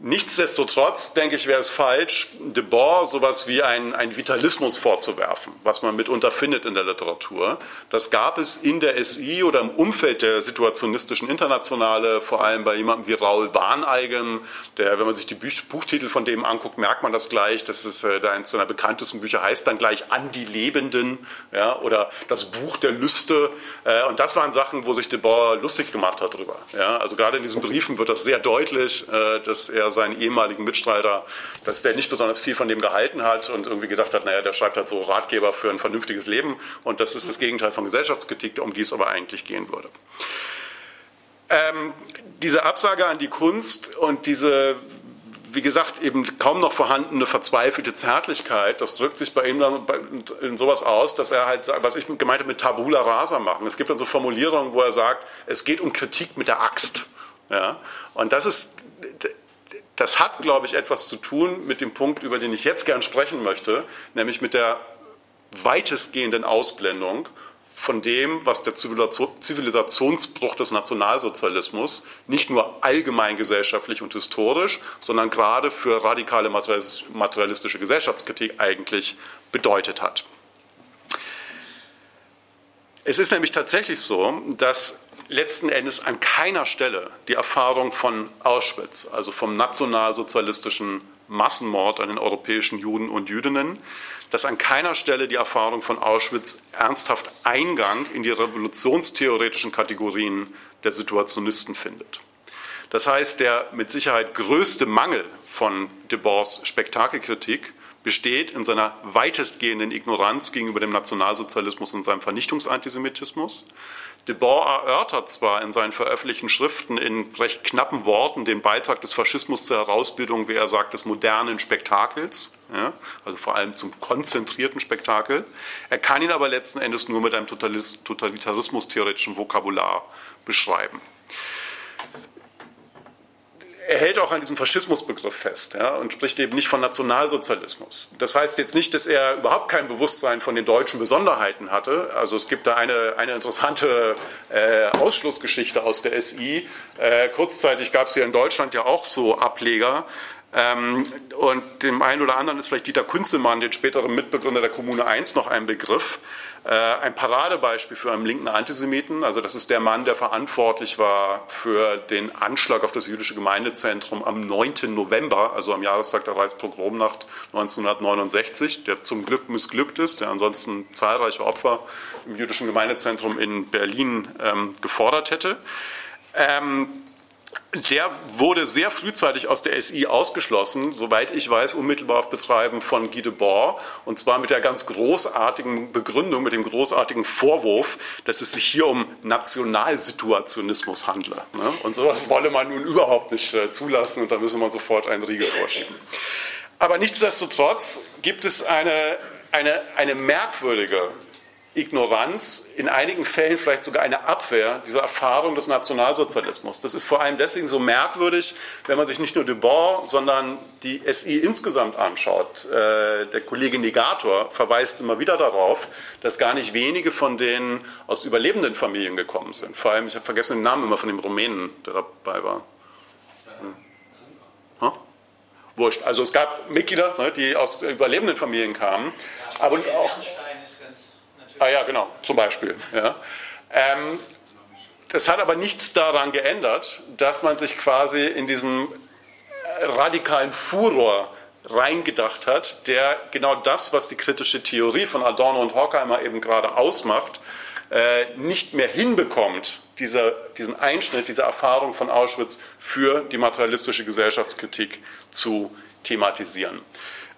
Nichtsdestotrotz, denke ich, wäre es falsch, de Boer sowas wie einen, Vitalismus vorzuwerfen, was man mitunter findet in der Literatur. Das gab es in der SI oder im Umfeld der situationistischen Internationale, vor allem bei jemandem wie Raoul Bahneigen, der, wenn man sich die Buch Buchtitel von dem anguckt, merkt man das gleich. Das ist äh, eines seiner bekanntesten Bücher, heißt dann gleich An die Lebenden ja, oder das Buch der Lüste. Äh, und das waren Sachen, wo sich de Boer lustig gemacht hat drüber. Ja. Also gerade in diesen Briefen wird das sehr deutlich, äh, dass er seinen ehemaligen Mitstreiter, dass der nicht besonders viel von dem gehalten hat und irgendwie gedacht hat, naja, der schreibt halt so Ratgeber für ein vernünftiges Leben und das ist das Gegenteil von Gesellschaftskritik, um die es aber eigentlich gehen würde. Ähm, diese Absage an die Kunst und diese wie gesagt, eben kaum noch vorhandene verzweifelte Zärtlichkeit, das drückt sich bei ihm dann in sowas aus, dass er halt, was ich gemeint habe, mit Tabula rasa machen. Es gibt dann so Formulierungen, wo er sagt, es geht um Kritik mit der Axt. Ja? Und das ist, das hat, glaube ich, etwas zu tun mit dem Punkt, über den ich jetzt gern sprechen möchte, nämlich mit der weitestgehenden Ausblendung von dem, was der Zivilisationsbruch des Nationalsozialismus nicht nur allgemein gesellschaftlich und historisch, sondern gerade für radikale materialistische Gesellschaftskritik eigentlich bedeutet hat. Es ist nämlich tatsächlich so, dass letzten Endes an keiner Stelle die Erfahrung von Auschwitz, also vom nationalsozialistischen Massenmord an den europäischen Juden und Jüdinnen, dass an keiner Stelle die Erfahrung von Auschwitz ernsthaft Eingang in die revolutionstheoretischen Kategorien der Situationisten findet. Das heißt, der mit Sicherheit größte Mangel von Debors Spektakelkritik besteht in seiner weitestgehenden Ignoranz gegenüber dem Nationalsozialismus und seinem Vernichtungsantisemitismus. De Boer erörtert zwar in seinen veröffentlichten Schriften in recht knappen Worten den Beitrag des Faschismus zur Herausbildung, wie er sagt, des modernen Spektakels, ja, also vor allem zum konzentrierten Spektakel. Er kann ihn aber letzten Endes nur mit einem totalitarismus-theoretischen Vokabular beschreiben er hält auch an diesem Faschismusbegriff fest ja, und spricht eben nicht von Nationalsozialismus. Das heißt jetzt nicht, dass er überhaupt kein Bewusstsein von den deutschen Besonderheiten hatte. Also es gibt da eine, eine interessante äh, Ausschlussgeschichte aus der SI. Äh, kurzzeitig gab es ja in Deutschland ja auch so Ableger. Ähm, und dem einen oder anderen ist vielleicht Dieter Kunzelmann, den späteren Mitbegründer der Kommune 1, noch ein Begriff. Äh, ein Paradebeispiel für einen linken Antisemiten, also das ist der Mann, der verantwortlich war für den Anschlag auf das jüdische Gemeindezentrum am 9. November, also am Jahrestag der Reichspogromnacht 1969, der zum Glück missglückt ist, der ansonsten zahlreiche Opfer im jüdischen Gemeindezentrum in Berlin ähm, gefordert hätte. Ähm, der wurde sehr frühzeitig aus der SI ausgeschlossen, soweit ich weiß, unmittelbar auf Betreiben von Guy Debord, und zwar mit der ganz großartigen Begründung, mit dem großartigen Vorwurf, dass es sich hier um Nationalsituationismus handle. Ne? Und sowas wolle man nun überhaupt nicht äh, zulassen und da müsse man sofort einen Riegel vorschieben. Aber nichtsdestotrotz gibt es eine, eine, eine merkwürdige Ignoranz, in einigen Fällen vielleicht sogar eine Abwehr dieser Erfahrung des Nationalsozialismus. Das ist vor allem deswegen so merkwürdig, wenn man sich nicht nur Debord, sondern die SI insgesamt anschaut. Äh, der Kollege Negator verweist immer wieder darauf, dass gar nicht wenige von denen aus überlebenden Familien gekommen sind. Vor allem, ich habe vergessen den Namen immer von dem Rumänen, der dabei war. Hm. Hm? Wurscht. Also es gab Mitglieder, ne, die aus überlebenden Familien kamen. Aber auch Ah ja, genau, zum Beispiel. Ja. Ähm, das hat aber nichts daran geändert, dass man sich quasi in diesen radikalen Furor reingedacht hat, der genau das, was die kritische Theorie von Adorno und Horkheimer eben gerade ausmacht, äh, nicht mehr hinbekommt, dieser, diesen Einschnitt, diese Erfahrung von Auschwitz für die materialistische Gesellschaftskritik zu thematisieren.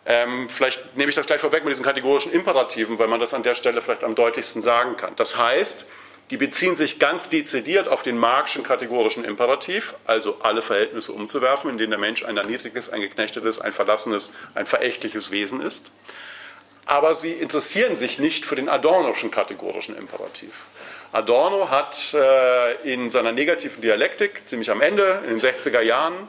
Ähm, vielleicht nehme ich das gleich vorweg mit diesen kategorischen Imperativen, weil man das an der Stelle vielleicht am deutlichsten sagen kann. Das heißt, die beziehen sich ganz dezidiert auf den marxischen kategorischen Imperativ, also alle Verhältnisse umzuwerfen, in denen der Mensch ein erniedrigtes, ein geknechtetes, ein verlassenes, ein verächtliches Wesen ist. Aber sie interessieren sich nicht für den Adornoschen kategorischen Imperativ. Adorno hat äh, in seiner negativen Dialektik ziemlich am Ende, in den 60er Jahren,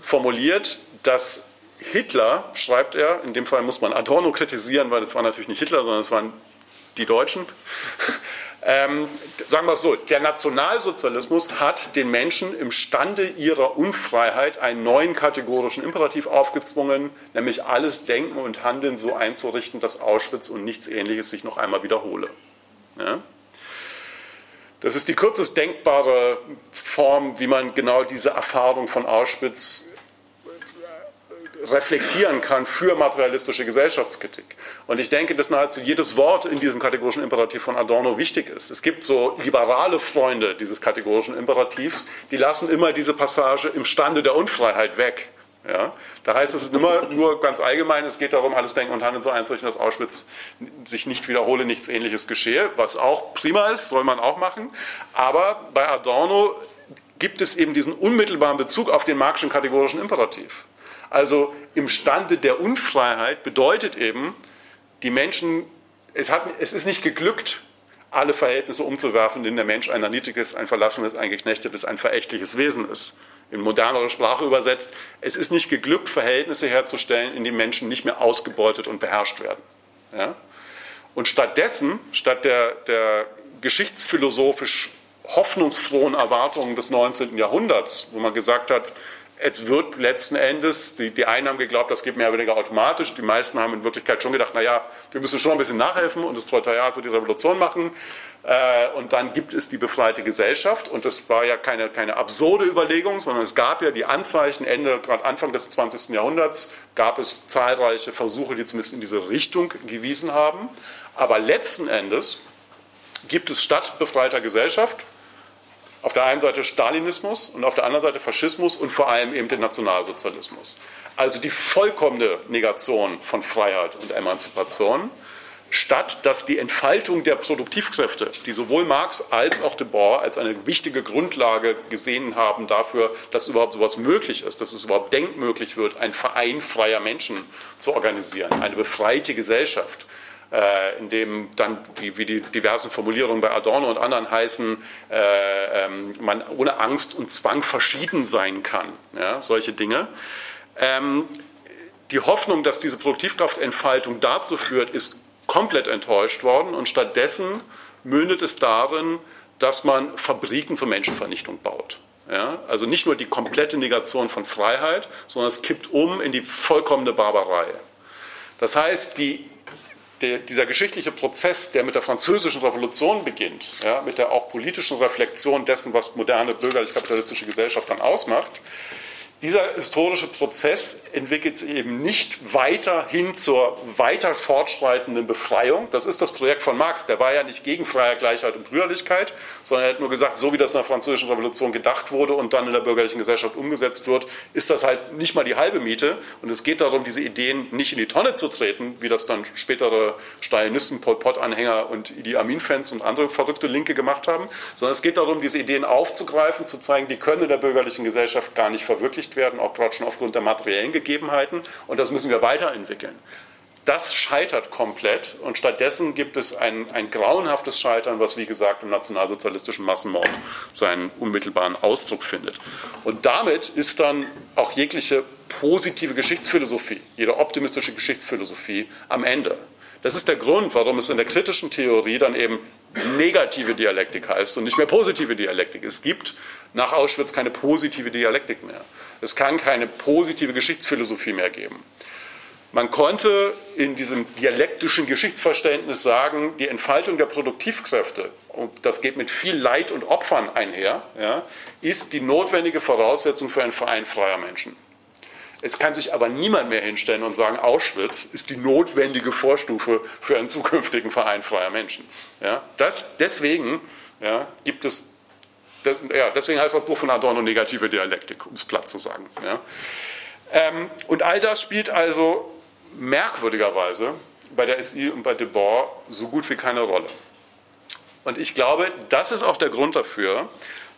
formuliert, dass Hitler, schreibt er, in dem Fall muss man Adorno kritisieren, weil es war natürlich nicht Hitler, sondern es waren die Deutschen. (laughs) Ähm, sagen wir es so, der Nationalsozialismus hat den Menschen im Stande ihrer Unfreiheit einen neuen kategorischen Imperativ aufgezwungen, nämlich alles Denken und Handeln so einzurichten, dass Auschwitz und nichts Ähnliches sich noch einmal wiederhole. Ja? Das ist die kürzest denkbare Form, wie man genau diese Erfahrung von Auschwitz reflektieren kann für materialistische Gesellschaftskritik. Und ich denke, dass nahezu jedes Wort in diesem kategorischen Imperativ von Adorno wichtig ist. Es gibt so liberale Freunde dieses kategorischen Imperativs, die lassen immer diese Passage im Stande der Unfreiheit weg. Ja? Da heißt es immer nur ganz allgemein, es geht darum, alles Denken und Handeln so einzurichten, dass Auschwitz sich nicht wiederhole, nichts Ähnliches geschehe, was auch prima ist, soll man auch machen. Aber bei Adorno gibt es eben diesen unmittelbaren Bezug auf den marxischen kategorischen Imperativ. Also im Stande der Unfreiheit bedeutet eben, die Menschen, es, hat, es ist nicht geglückt, alle Verhältnisse umzuwerfen, in denen der Mensch ein erniedrigtes, ein verlassenes, ein geknechtetes, ein verächtliches Wesen ist. In modernere Sprache übersetzt, es ist nicht geglückt, Verhältnisse herzustellen, in denen Menschen nicht mehr ausgebeutet und beherrscht werden. Ja? Und stattdessen, statt der, der geschichtsphilosophisch hoffnungsfrohen Erwartungen des 19. Jahrhunderts, wo man gesagt hat, es wird letzten Endes, die, die einen haben geglaubt, das geht mehr oder weniger automatisch, die meisten haben in Wirklichkeit schon gedacht, naja, wir müssen schon ein bisschen nachhelfen und das Proletariat wird die Revolution machen. Äh, und dann gibt es die befreite Gesellschaft und das war ja keine, keine absurde Überlegung, sondern es gab ja die Anzeichen, Ende, gerade Anfang des 20. Jahrhunderts, gab es zahlreiche Versuche, die zumindest in diese Richtung gewiesen haben. Aber letzten Endes gibt es statt befreiter Gesellschaft, auf der einen Seite Stalinismus und auf der anderen Seite Faschismus und vor allem eben den Nationalsozialismus. Also die vollkommene Negation von Freiheit und Emanzipation, statt dass die Entfaltung der Produktivkräfte, die sowohl Marx als auch de Boer als eine wichtige Grundlage gesehen haben dafür, dass überhaupt sowas möglich ist, dass es überhaupt denkmöglich wird, ein Verein freier Menschen zu organisieren, eine befreite Gesellschaft äh, in dem dann, wie, wie, die diversen Formulierungen bei Adorno und anderen heißen, äh, ähm, man ohne Angst und Zwang verschieden sein kann. Ja, solche Dinge. Ähm, die Hoffnung, dass diese Produktivkraftentfaltung dazu führt, ist komplett enttäuscht worden und stattdessen mündet es darin, dass man Fabriken zur Menschenvernichtung baut. Ja, also nicht nur die komplette Negation von Freiheit, sondern es kippt um in die vollkommene Barbarei. Das heißt, die der, dieser geschichtliche Prozess, der mit der französischen Revolution beginnt, ja, mit der auch politischen Reflexion dessen, was moderne bürgerlich-kapitalistische Gesellschaft dann ausmacht, dieser historische Prozess entwickelt sich eben nicht weiter hin zur weiter fortschreitenden Befreiung. Das ist das Projekt von Marx. Der war ja nicht gegen Freiheit, Gleichheit und Brüderlichkeit, sondern er hat nur gesagt, so wie das in der französischen Revolution gedacht wurde und dann in der bürgerlichen Gesellschaft umgesetzt wird, ist das halt nicht mal die halbe Miete. Und es geht darum, diese Ideen nicht in die Tonne zu treten, wie das dann spätere Stalinisten, Pol Pot-Anhänger und Idi Amin-Fans und andere verrückte Linke gemacht haben, sondern es geht darum, diese Ideen aufzugreifen, zu zeigen, die können in der bürgerlichen Gesellschaft gar nicht verwirklicht verwirklicht werden, auch gerade schon aufgrund der materiellen Gegebenheiten. Und das müssen wir weiterentwickeln. Das scheitert komplett und stattdessen gibt es ein, ein grauenhaftes Scheitern, was wie gesagt im nationalsozialistischen Massenmord seinen unmittelbaren Ausdruck findet. Und damit ist dann auch jegliche positive Geschichtsphilosophie, jede optimistische Geschichtsphilosophie am Ende. Das ist der Grund, warum es in der kritischen Theorie dann eben negative Dialektik heißt und nicht mehr positive Dialektik. Es gibt nach Auschwitz keine positive Dialektik mehr. Es kann keine positive Geschichtsphilosophie mehr geben. Man konnte in diesem dialektischen Geschichtsverständnis sagen, die Entfaltung der Produktivkräfte, und das geht mit viel Leid und Opfern einher, ja, ist die notwendige Voraussetzung für einen Verein freier Menschen. Es kann sich aber niemand mehr hinstellen und sagen, Auschwitz ist die notwendige Vorstufe für einen zukünftigen Verein freier Menschen. Ja, das, deswegen ja, gibt es das, ja, deswegen heißt das Buch von Adorno negative Dialektik, um es platt zu sagen. Ja. Ähm, und all das spielt also merkwürdigerweise bei der SI und bei Debord so gut wie keine Rolle. Und ich glaube, das ist auch der Grund dafür,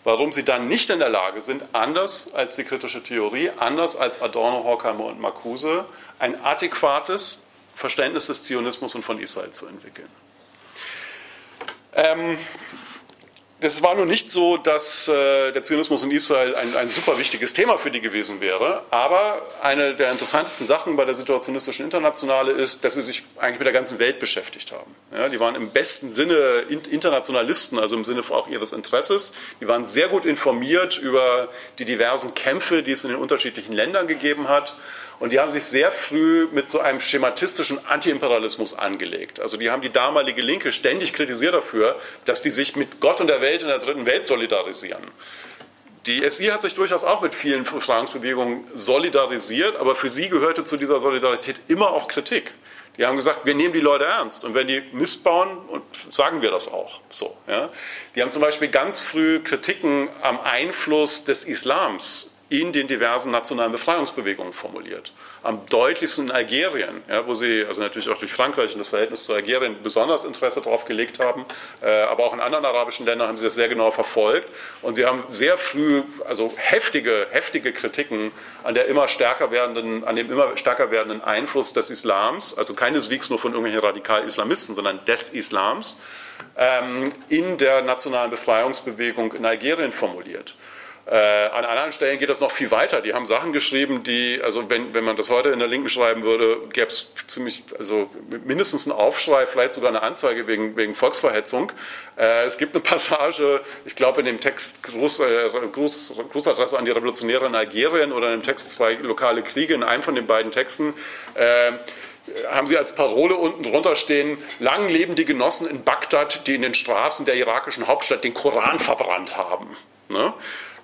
warum sie dann nicht in der Lage sind, anders als die kritische Theorie, anders als Adorno, Horkheimer und Marcuse, ein adäquates Verständnis des Zionismus und von Israel zu entwickeln. Ähm, es war nun nicht so, dass äh, der Zionismus in Israel ein, ein super wichtiges Thema für die gewesen wäre, aber eine der interessantesten Sachen bei der Situationistischen Internationale ist, dass sie sich eigentlich mit der ganzen Welt beschäftigt haben. Ja, die waren im besten Sinne Internationalisten, also im Sinne auch ihres Interesses. Die waren sehr gut informiert über die diversen Kämpfe, die es in den unterschiedlichen Ländern gegeben hat und die haben sich sehr früh mit so einem schematistischen Antiimperialismus angelegt. Also die haben die damalige Linke ständig kritisiert dafür, dass die sich mit Gott und der Welt in der dritten Welt solidarisieren. Die SI hat sich durchaus auch mit vielen Befreiungsbewegungen solidarisiert, aber für sie gehörte zu dieser Solidarität immer auch Kritik. Die haben gesagt, wir nehmen die Leute ernst und wenn die Mist bauen, sagen wir das auch. So, ja. Die haben zum Beispiel ganz früh Kritiken am Einfluss des Islams in den diversen nationalen Befreiungsbewegungen formuliert. Am deutlichsten in Algerien, ja, wo sie, also natürlich auch durch Frankreich und das Verhältnis zu Algerien besonders Interesse darauf gelegt haben, äh, aber auch in anderen arabischen Ländern haben sie das sehr genau verfolgt und sie haben sehr früh, also heftige, heftige Kritiken an der immer stärker werdenden, an dem immer stärker werdenden Einfluss des Islams, also keineswegs nur von irgendwelchen Radikal-Islamisten, sondern des Islams, ähm, in der nationalen Befreiungsbewegung in Algerien formuliert. Äh, an anderen Stellen geht das noch viel weiter. Die haben Sachen geschrieben, die, also wenn, wenn man das heute in der Linken schreiben würde, gäbe es ziemlich, also mindestens einen Aufschrei, vielleicht sogar eine Anzeige wegen, wegen Volksverhetzung. Äh, es gibt eine Passage, ich glaube in dem Text Gruß, äh, Gruß, Grußadresse an die Revolutionäre in Algerien oder in dem Text zwei lokale Kriege, in einem von den beiden Texten, äh, haben sie als Parole unten drunter stehen, lang leben die Genossen in Bagdad, die in den Straßen der irakischen Hauptstadt den Koran verbrannt haben. Ne?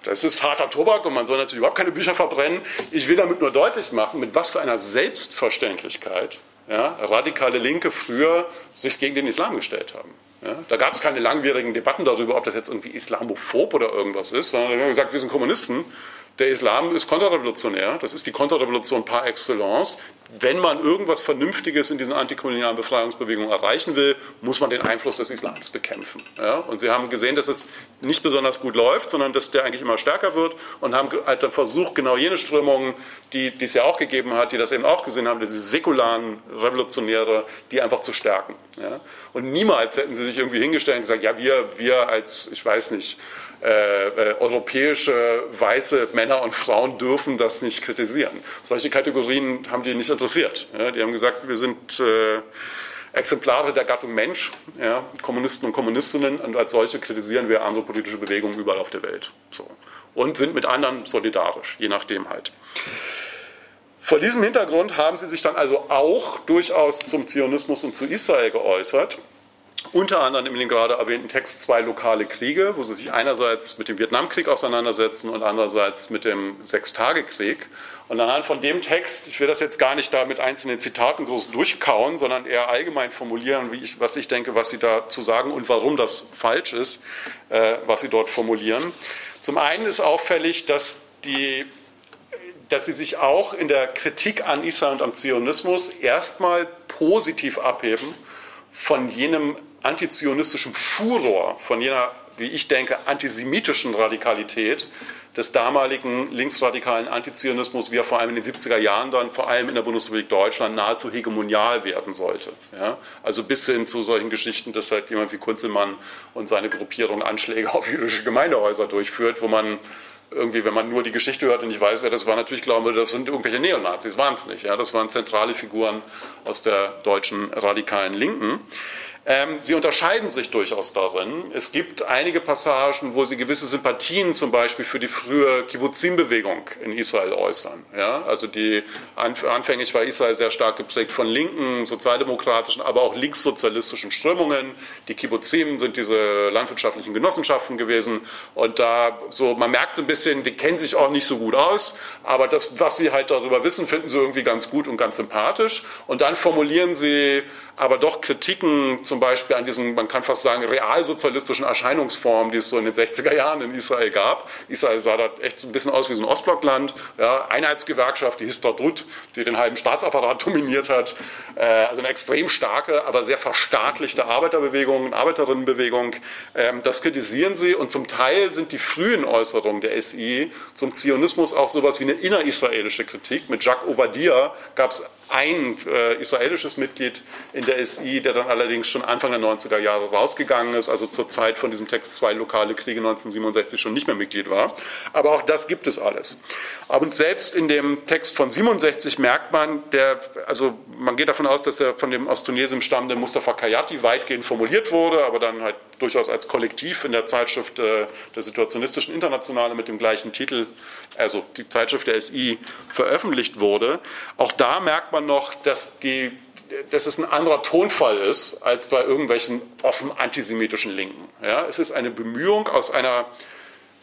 Das ist harter Tobak und man soll natürlich überhaupt keine Bücher verbrennen. Ich will damit nur deutlich machen, mit was für einer Selbstverständlichkeit ja, radikale Linke früher sich gegen den Islam gestellt haben. Ja, da gab es keine langwierigen Debatten darüber, ob das jetzt irgendwie islamophob oder irgendwas ist, sondern wir haben gesagt, wir sind Kommunisten der Islam ist konterrevolutionär, das ist die Konterrevolution par excellence. Wenn man irgendwas Vernünftiges in diesen antikolonialen Befreiungsbewegungen erreichen will, muss man den Einfluss des Islams bekämpfen. Ja? Und sie haben gesehen, dass es nicht besonders gut läuft, sondern dass der eigentlich immer stärker wird und haben halt dann versucht, genau jene Strömungen, die, die es ja auch gegeben hat, die das eben auch gesehen haben, diese säkularen Revolutionäre, die einfach zu stärken. Ja? Und niemals hätten sie sich irgendwie hingestellt und gesagt, ja, wir, wir als, ich weiß nicht, äh, äh, europäische weiße Männer und Frauen dürfen das nicht kritisieren. Solche Kategorien haben die nicht interessiert. Ja, die haben gesagt, wir sind äh, Exemplare der Gattung Mensch, ja, Kommunisten und Kommunistinnen, und als solche kritisieren wir andere politische Bewegungen überall auf der Welt. So. Und sind mit anderen solidarisch, je nachdem halt. Vor diesem Hintergrund haben sie sich dann also auch durchaus zum Zionismus und zu Israel geäußert unter anderem in dem gerade erwähnten Text zwei lokale Kriege, wo sie sich einerseits mit dem Vietnamkrieg auseinandersetzen und andererseits mit dem Sechstagekrieg. Und anhand von dem Text, ich will das jetzt gar nicht da mit einzelnen Zitaten groß durchkauen, sondern eher allgemein formulieren, ich, was ich denke, was Sie dazu sagen und warum das falsch ist, äh, was Sie dort formulieren. Zum einen ist auffällig, dass, die, dass Sie sich auch in der Kritik an Israel und am Zionismus erstmal positiv abheben von jenem antizionistischen Furor, von jener, wie ich denke, antisemitischen Radikalität des damaligen linksradikalen Antizionismus, wie er vor allem in den 70er Jahren dann vor allem in der Bundesrepublik Deutschland nahezu hegemonial werden sollte. Ja? Also bis hin zu solchen Geschichten, dass halt jemand wie Kunzelmann und seine Gruppierung Anschläge auf jüdische Gemeindehäuser durchführt, wo man irgendwie, wenn man nur die Geschichte hört und nicht weiß, wer das war, natürlich glauben würde, das sind irgendwelche Neonazis. Waren es nicht. Ja? Das waren zentrale Figuren aus der deutschen radikalen Linken. Ähm, sie unterscheiden sich durchaus darin. Es gibt einige Passagen, wo sie gewisse Sympathien zum Beispiel für die frühe Kibbutzim-Bewegung in Israel äußern. Ja? Also die, anfänglich war Israel sehr stark geprägt von linken, sozialdemokratischen, aber auch linkssozialistischen Strömungen. Die Kibbutzim sind diese landwirtschaftlichen Genossenschaften gewesen. Und da so, man merkt so ein bisschen, die kennen sich auch nicht so gut aus, aber das, was sie halt darüber wissen, finden sie irgendwie ganz gut und ganz sympathisch. Und dann formulieren sie aber doch Kritiken zum Beispiel an diesen, man kann fast sagen, realsozialistischen Erscheinungsformen, die es so in den 60er Jahren in Israel gab. Israel sah da echt ein bisschen aus wie so ein Ostblockland. Ja, Einheitsgewerkschaft, die Histadrut, die den halben Staatsapparat (laughs) dominiert hat. Äh, also eine extrem starke, aber sehr verstaatlichte Arbeiterbewegung, Arbeiterinnenbewegung. Ähm, das kritisieren sie und zum Teil sind die frühen Äußerungen der SI zum Zionismus auch sowas wie eine innerisraelische Kritik. Mit Jacques Obadia gab es ein äh, israelisches Mitglied in der SI, der dann allerdings schon Anfang der 90er Jahre rausgegangen ist, also zur Zeit von diesem Text zwei lokale Kriege 1967 schon nicht mehr Mitglied war. Aber auch das gibt es alles. Und selbst in dem Text von 67 merkt man, der, also man geht davon aus, dass er von dem aus Tunesien stammende Mustafa Kayati weitgehend formuliert wurde, aber dann halt durchaus als Kollektiv in der Zeitschrift äh, der Situationistischen Internationale mit dem gleichen Titel, also die Zeitschrift der SI, veröffentlicht wurde. Auch da merkt man noch, dass, die, dass es ein anderer Tonfall ist als bei irgendwelchen offen antisemitischen Linken. Ja, es ist eine Bemühung aus einer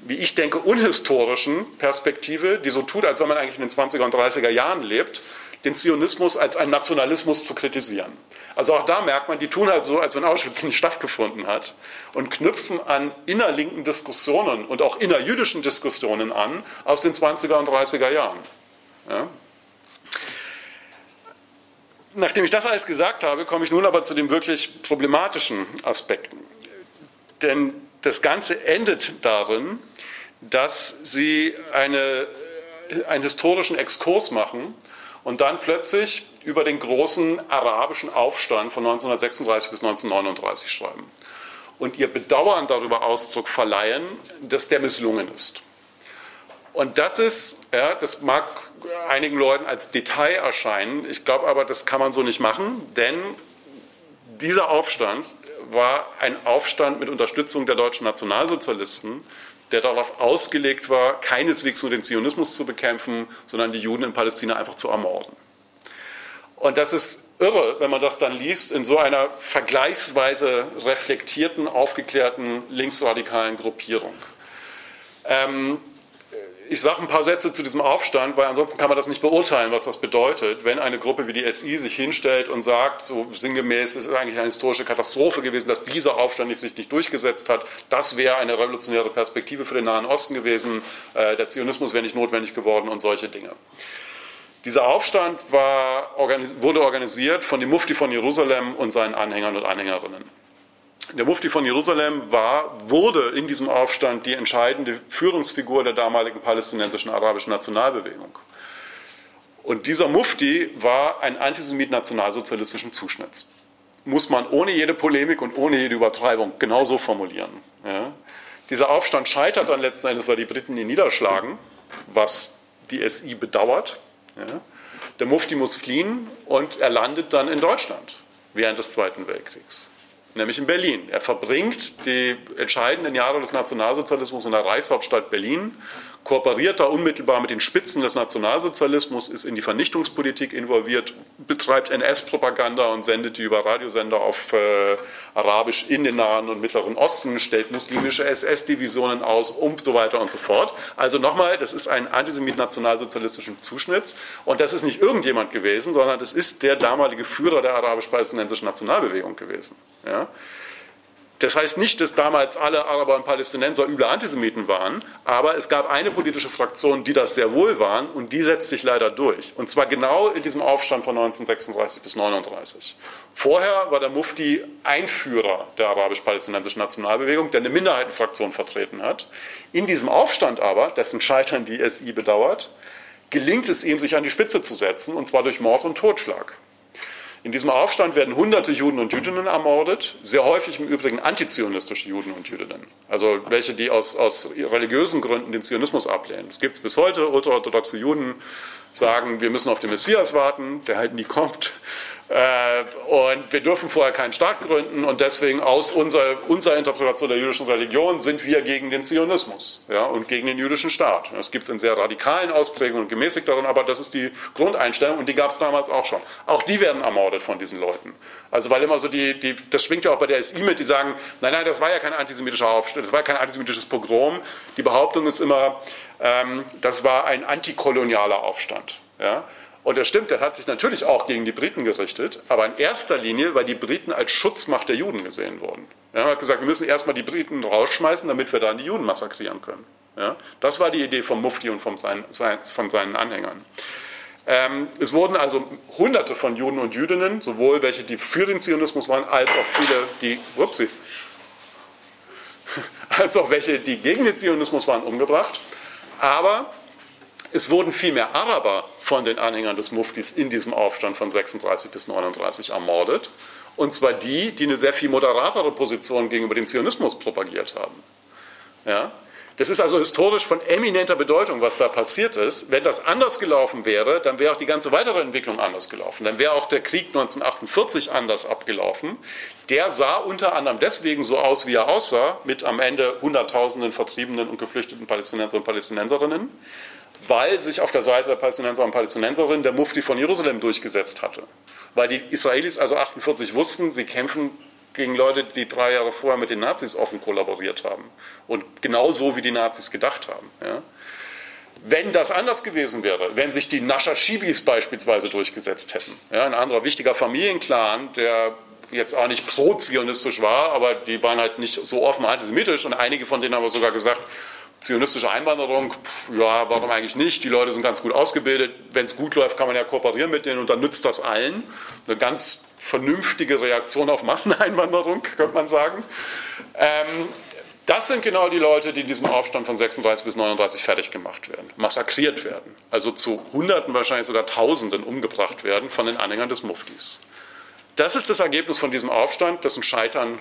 wie ich denke, unhistorischen Perspektive, die so tut, als wenn man eigentlich in den 20er und 30er Jahren lebt, den Zionismus als einen Nationalismus zu kritisieren. Also auch da merkt man, die tun halt so, als wenn Auschwitz (laughs) nicht stattgefunden hat und knüpfen an innerlinken Diskussionen und auch innerjüdischen Diskussionen an aus den 20er und 30er Jahren. Ja? Nachdem ich das alles gesagt habe, komme ich nun aber zu den wirklich problematischen Aspekten. Denn das Ganze endet darin, dass sie eine, einen historischen Exkurs machen und dann plötzlich über den großen arabischen Aufstand von 1936 bis 1939 schreiben und ihr Bedauern darüber Ausdruck verleihen, dass der misslungen ist. Und das ist, ja, das mag einigen Leuten als Detail erscheinen, ich glaube aber, das kann man so nicht machen, denn dieser Aufstand war ein Aufstand mit Unterstützung der deutschen Nationalsozialisten, der darauf ausgelegt war, keineswegs nur den Zionismus zu bekämpfen, sondern die Juden in Palästina einfach zu ermorden. Und das ist irre, wenn man das dann liest, in so einer vergleichsweise reflektierten, aufgeklärten linksradikalen Gruppierung. Ähm, ich sage ein paar Sätze zu diesem Aufstand, weil ansonsten kann man das nicht beurteilen, was das bedeutet, wenn eine Gruppe wie die SI sich hinstellt und sagt, so sinngemäß, es ist eigentlich eine historische Katastrophe gewesen, dass dieser Aufstand sich nicht durchgesetzt hat. Das wäre eine revolutionäre Perspektive für den Nahen Osten gewesen. Äh, der Zionismus wäre nicht notwendig geworden und solche Dinge. Dieser Aufstand war, wurde organisiert von dem Mufti von Jerusalem und seinen Anhängern und Anhängerinnen. Der Mufti von Jerusalem war, wurde in diesem Aufstand die entscheidende Führungsfigur der damaligen palästinensischen arabischen Nationalbewegung. Und dieser Mufti war ein Antisemit nationalsozialistischen Zuschnitts. Muss man ohne jede Polemik und ohne jede Übertreibung genauso formulieren. Ja. Dieser Aufstand scheitert dann letzten Endes, weil die Briten ihn niederschlagen, was die SI bedauert. Ja. Der Mufti muss fliehen und er landet dann in Deutschland während des Zweiten Weltkriegs nämlich in Berlin. Er verbringt die entscheidenden Jahre des Nationalsozialismus in der Reichshauptstadt Berlin kooperiert da unmittelbar mit den Spitzen des Nationalsozialismus, ist in die Vernichtungspolitik involviert, betreibt NS-Propaganda und sendet die über Radiosender auf äh, Arabisch in den Nahen und Mittleren Osten, stellt muslimische SS-Divisionen aus und so weiter und so fort. Also nochmal, das ist ein Antisemit nationalsozialistischen Zuschnitts und das ist nicht irgendjemand gewesen, sondern das ist der damalige Führer der arabisch-palästinensischen Nationalbewegung gewesen. Ja? Das heißt nicht, dass damals alle Araber und Palästinenser üble Antisemiten waren, aber es gab eine politische Fraktion, die das sehr wohl waren und die setzt sich leider durch. Und zwar genau in diesem Aufstand von 1936 bis 1939. Vorher war der Mufti Einführer der arabisch-palästinensischen Nationalbewegung, der eine Minderheitenfraktion vertreten hat. In diesem Aufstand aber, dessen Scheitern die SI bedauert, gelingt es ihm, sich an die Spitze zu setzen, und zwar durch Mord und Totschlag. In diesem Aufstand werden hunderte Juden und Jüdinnen ermordet, sehr häufig im Übrigen antizionistische Juden und Jüdinnen. Also welche, die aus, aus religiösen Gründen den Zionismus ablehnen. Es gibt bis heute, ultraorthodoxe Juden sagen, wir müssen auf den Messias warten, der halt nie kommt. Äh, und wir dürfen vorher keinen Staat gründen und deswegen aus unserer, unserer Interpretation der jüdischen Religion sind wir gegen den Zionismus ja, und gegen den jüdischen Staat. Das gibt es in sehr radikalen Ausprägungen und gemäßigteren, aber das ist die Grundeinstellung und die gab es damals auch schon. Auch die werden ermordet von diesen Leuten. Also weil immer so die, die, das schwingt ja auch bei der SI mit, die sagen, nein, nein, das war ja kein antisemitischer Aufstand, das war kein antisemitisches Pogrom. Die Behauptung ist immer, ähm, das war ein antikolonialer Aufstand. Ja? Und das stimmt, er hat sich natürlich auch gegen die Briten gerichtet, aber in erster Linie, weil die Briten als Schutzmacht der Juden gesehen wurden. Er hat gesagt, wir müssen erstmal die Briten rausschmeißen, damit wir dann die Juden massakrieren können. Ja, das war die Idee vom Mufti und von seinen, von seinen Anhängern. Ähm, es wurden also Hunderte von Juden und Jüdinnen, sowohl welche, die für den Zionismus waren, als auch viele, die, upsie, (laughs) als auch welche, die gegen den Zionismus waren, umgebracht. Aber es wurden viel mehr Araber von den Anhängern des Muftis in diesem Aufstand von 36 bis 39 ermordet. Und zwar die, die eine sehr viel moderatere Position gegenüber dem Zionismus propagiert haben. Ja? Das ist also historisch von eminenter Bedeutung, was da passiert ist. Wenn das anders gelaufen wäre, dann wäre auch die ganze weitere Entwicklung anders gelaufen. Dann wäre auch der Krieg 1948 anders abgelaufen. Der sah unter anderem deswegen so aus, wie er aussah, mit am Ende Hunderttausenden vertriebenen und geflüchteten Palästinenser und Palästinenserinnen, weil sich auf der Seite der Palästinenser und Palästinenserinnen der Mufti von Jerusalem durchgesetzt hatte. Weil die Israelis also 48 wussten, sie kämpfen gegen Leute, die drei Jahre vorher mit den Nazis offen kollaboriert haben. Und genauso wie die Nazis gedacht haben. Ja. Wenn das anders gewesen wäre, wenn sich die Nashashibis beispielsweise durchgesetzt hätten, ja, ein anderer wichtiger Familienclan, der jetzt auch nicht pro-zionistisch war, aber die waren halt nicht so offen antisemitisch und einige von denen haben sogar gesagt, zionistische Einwanderung, pff, ja, warum eigentlich nicht? Die Leute sind ganz gut ausgebildet. Wenn es gut läuft, kann man ja kooperieren mit denen und dann nützt das allen. Eine ganz vernünftige Reaktion auf Masseneinwanderung, (laughs) könnte man sagen. Ähm, das sind genau die Leute, die in diesem Aufstand von 36 bis 39 fertig gemacht werden, massakriert werden, also zu Hunderten, wahrscheinlich sogar Tausenden umgebracht werden von den Anhängern des Muftis. Das ist das Ergebnis von diesem Aufstand, dessen Scheitern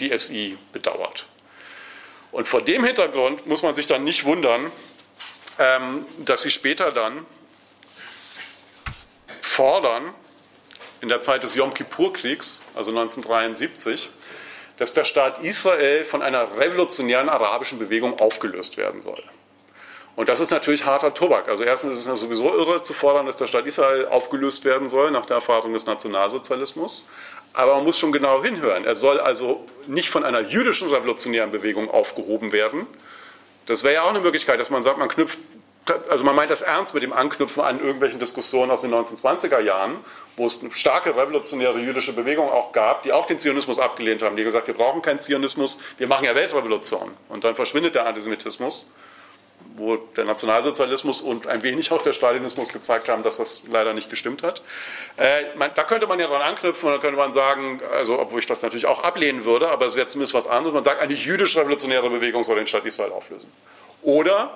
die SI bedauert. Und vor dem Hintergrund muss man sich dann nicht wundern, ähm, dass sie später dann fordern, in der Zeit des Yom Kippur-Kriegs, also 1973, dass der Staat Israel von einer revolutionären arabischen Bewegung aufgelöst werden soll. Und das ist natürlich harter Tobak. Also erstens ist es sowieso irre zu fordern, dass der Staat Israel aufgelöst werden soll nach der Erfahrung des Nationalsozialismus. Aber man muss schon genau hinhören. Er soll also nicht von einer jüdischen revolutionären Bewegung aufgehoben werden. Das wäre ja auch eine Möglichkeit, dass man sagt, man knüpft, also man meint das ernst mit dem Anknüpfen an irgendwelchen Diskussionen aus den 1920er Jahren wo es eine starke revolutionäre jüdische Bewegung auch gab, die auch den Zionismus abgelehnt haben, die gesagt, wir brauchen keinen Zionismus, wir machen ja Weltrevolution. Und dann verschwindet der Antisemitismus, wo der Nationalsozialismus und ein wenig auch der Stalinismus gezeigt haben, dass das leider nicht gestimmt hat. Äh, man, da könnte man ja dran anknüpfen und da könnte man sagen, also obwohl ich das natürlich auch ablehnen würde, aber es wäre zumindest was anderes, man sagt, eine jüdisch-revolutionäre Bewegung soll den Staat Israel auflösen. Oder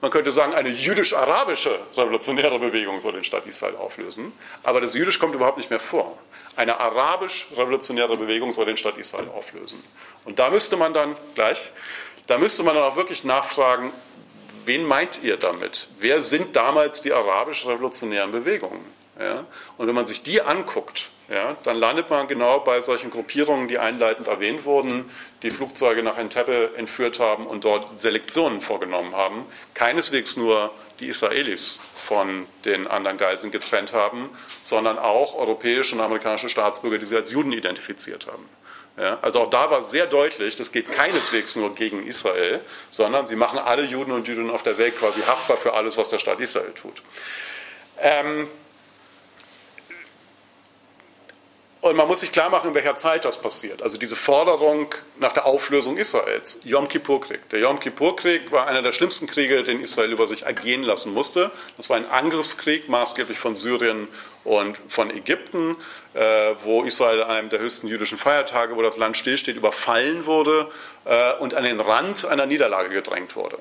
man könnte sagen, eine jüdisch-arabische revolutionäre Bewegung soll den Staat Israel auflösen. Aber das Jüdisch kommt überhaupt nicht mehr vor. Eine arabisch-revolutionäre Bewegung soll den Staat Israel auflösen. Und da müsste man dann gleich, da müsste man dann auch wirklich nachfragen, wen meint ihr damit? Wer sind damals die arabisch-revolutionären Bewegungen? Ja? Und wenn man sich die anguckt, ja, dann landet man genau bei solchen Gruppierungen, die einleitend erwähnt wurden, die Flugzeuge nach Entebbe entführt haben und dort Selektionen vorgenommen haben. Keineswegs nur die Israelis von den anderen Geiseln getrennt haben, sondern auch europäische und amerikanische Staatsbürger, die sie als Juden identifiziert haben. Ja, also auch da war sehr deutlich, das geht keineswegs nur gegen Israel, sondern sie machen alle Juden und Jüdinnen auf der Welt quasi haftbar für alles, was der Staat Israel tut. Ähm, Und man muss sich klar machen, in welcher Zeit das passiert. Also diese Forderung nach der Auflösung Israels, Yom Kippur-Krieg. Der Yom Kippur-Krieg war einer der schlimmsten Kriege, den Israel über sich ergehen lassen musste. Das war ein Angriffskrieg, maßgeblich von Syrien und von Ägypten, äh, wo Israel einem der höchsten jüdischen Feiertage, wo das Land stillsteht, überfallen wurde äh, und an den Rand einer Niederlage gedrängt wurde.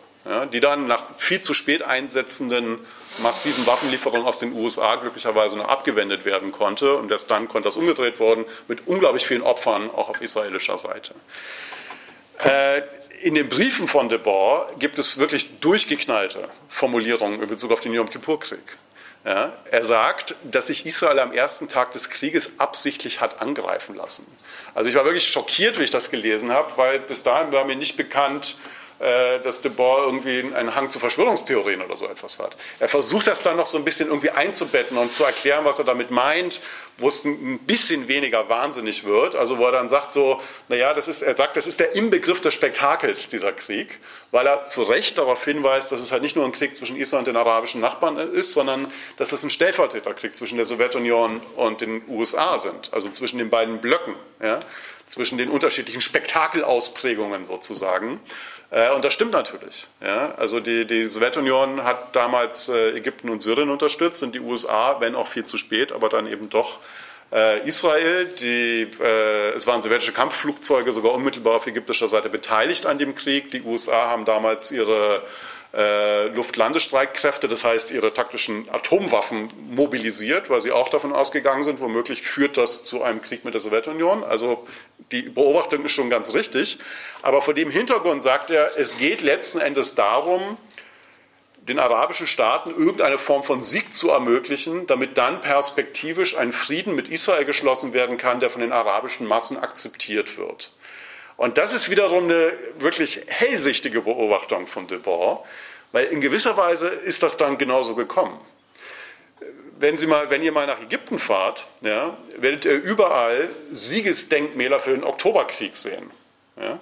Die dann nach viel zu spät einsetzenden massiven Waffenlieferungen aus den USA glücklicherweise noch abgewendet werden konnte. Und erst dann konnte das umgedreht worden mit unglaublich vielen Opfern auch auf israelischer Seite. Äh, in den Briefen von de Boer gibt es wirklich durchgeknallte Formulierungen in Bezug auf den Yom Kippur-Krieg. Ja, er sagt, dass sich Israel am ersten Tag des Krieges absichtlich hat angreifen lassen. Also ich war wirklich schockiert, wie ich das gelesen habe, weil bis dahin war mir nicht bekannt, dass de Boer irgendwie einen Hang zu Verschwörungstheorien oder so etwas hat. Er versucht das dann noch so ein bisschen irgendwie einzubetten und zu erklären, was er damit meint, wo es ein bisschen weniger wahnsinnig wird. Also wo er dann sagt so, naja, das ist, er sagt, das ist der Inbegriff des Spektakels, dieser Krieg, weil er zu Recht darauf hinweist, dass es halt nicht nur ein Krieg zwischen Israel und den arabischen Nachbarn ist, sondern dass es ein Stellvertreterkrieg zwischen der Sowjetunion und den USA sind, also zwischen den beiden Blöcken. Ja? Zwischen den unterschiedlichen Spektakelausprägungen sozusagen. Äh, und das stimmt natürlich. Ja? Also die, die, Sowjetunion hat damals äh, Ägypten und Syrien unterstützt und die USA, wenn auch viel zu spät, aber dann eben doch äh, Israel. Die, es waren sowjetische Kampfflugzeuge sogar unmittelbar auf ägyptischer Seite beteiligt an dem Krieg. Die USA haben damals ihre Luftlandestreitkräfte, das heißt ihre taktischen Atomwaffen mobilisiert, weil sie auch davon ausgegangen sind, womöglich führt das zu einem Krieg mit der Sowjetunion. Also die Beobachtung ist schon ganz richtig. Aber vor dem Hintergrund sagt er, es geht letzten Endes darum, den arabischen Staaten irgendeine Form von Sieg zu ermöglichen, damit dann perspektivisch ein Frieden mit Israel geschlossen werden kann, der von den arabischen Massen akzeptiert wird. Und das ist wiederum eine wirklich hellsichtige Beobachtung von de Boer, weil in gewisser Weise ist das dann genauso gekommen. Wenn, Sie mal, wenn ihr mal nach Ägypten fahrt, ja, werdet ihr überall Siegesdenkmäler für den Oktoberkrieg sehen. Ja.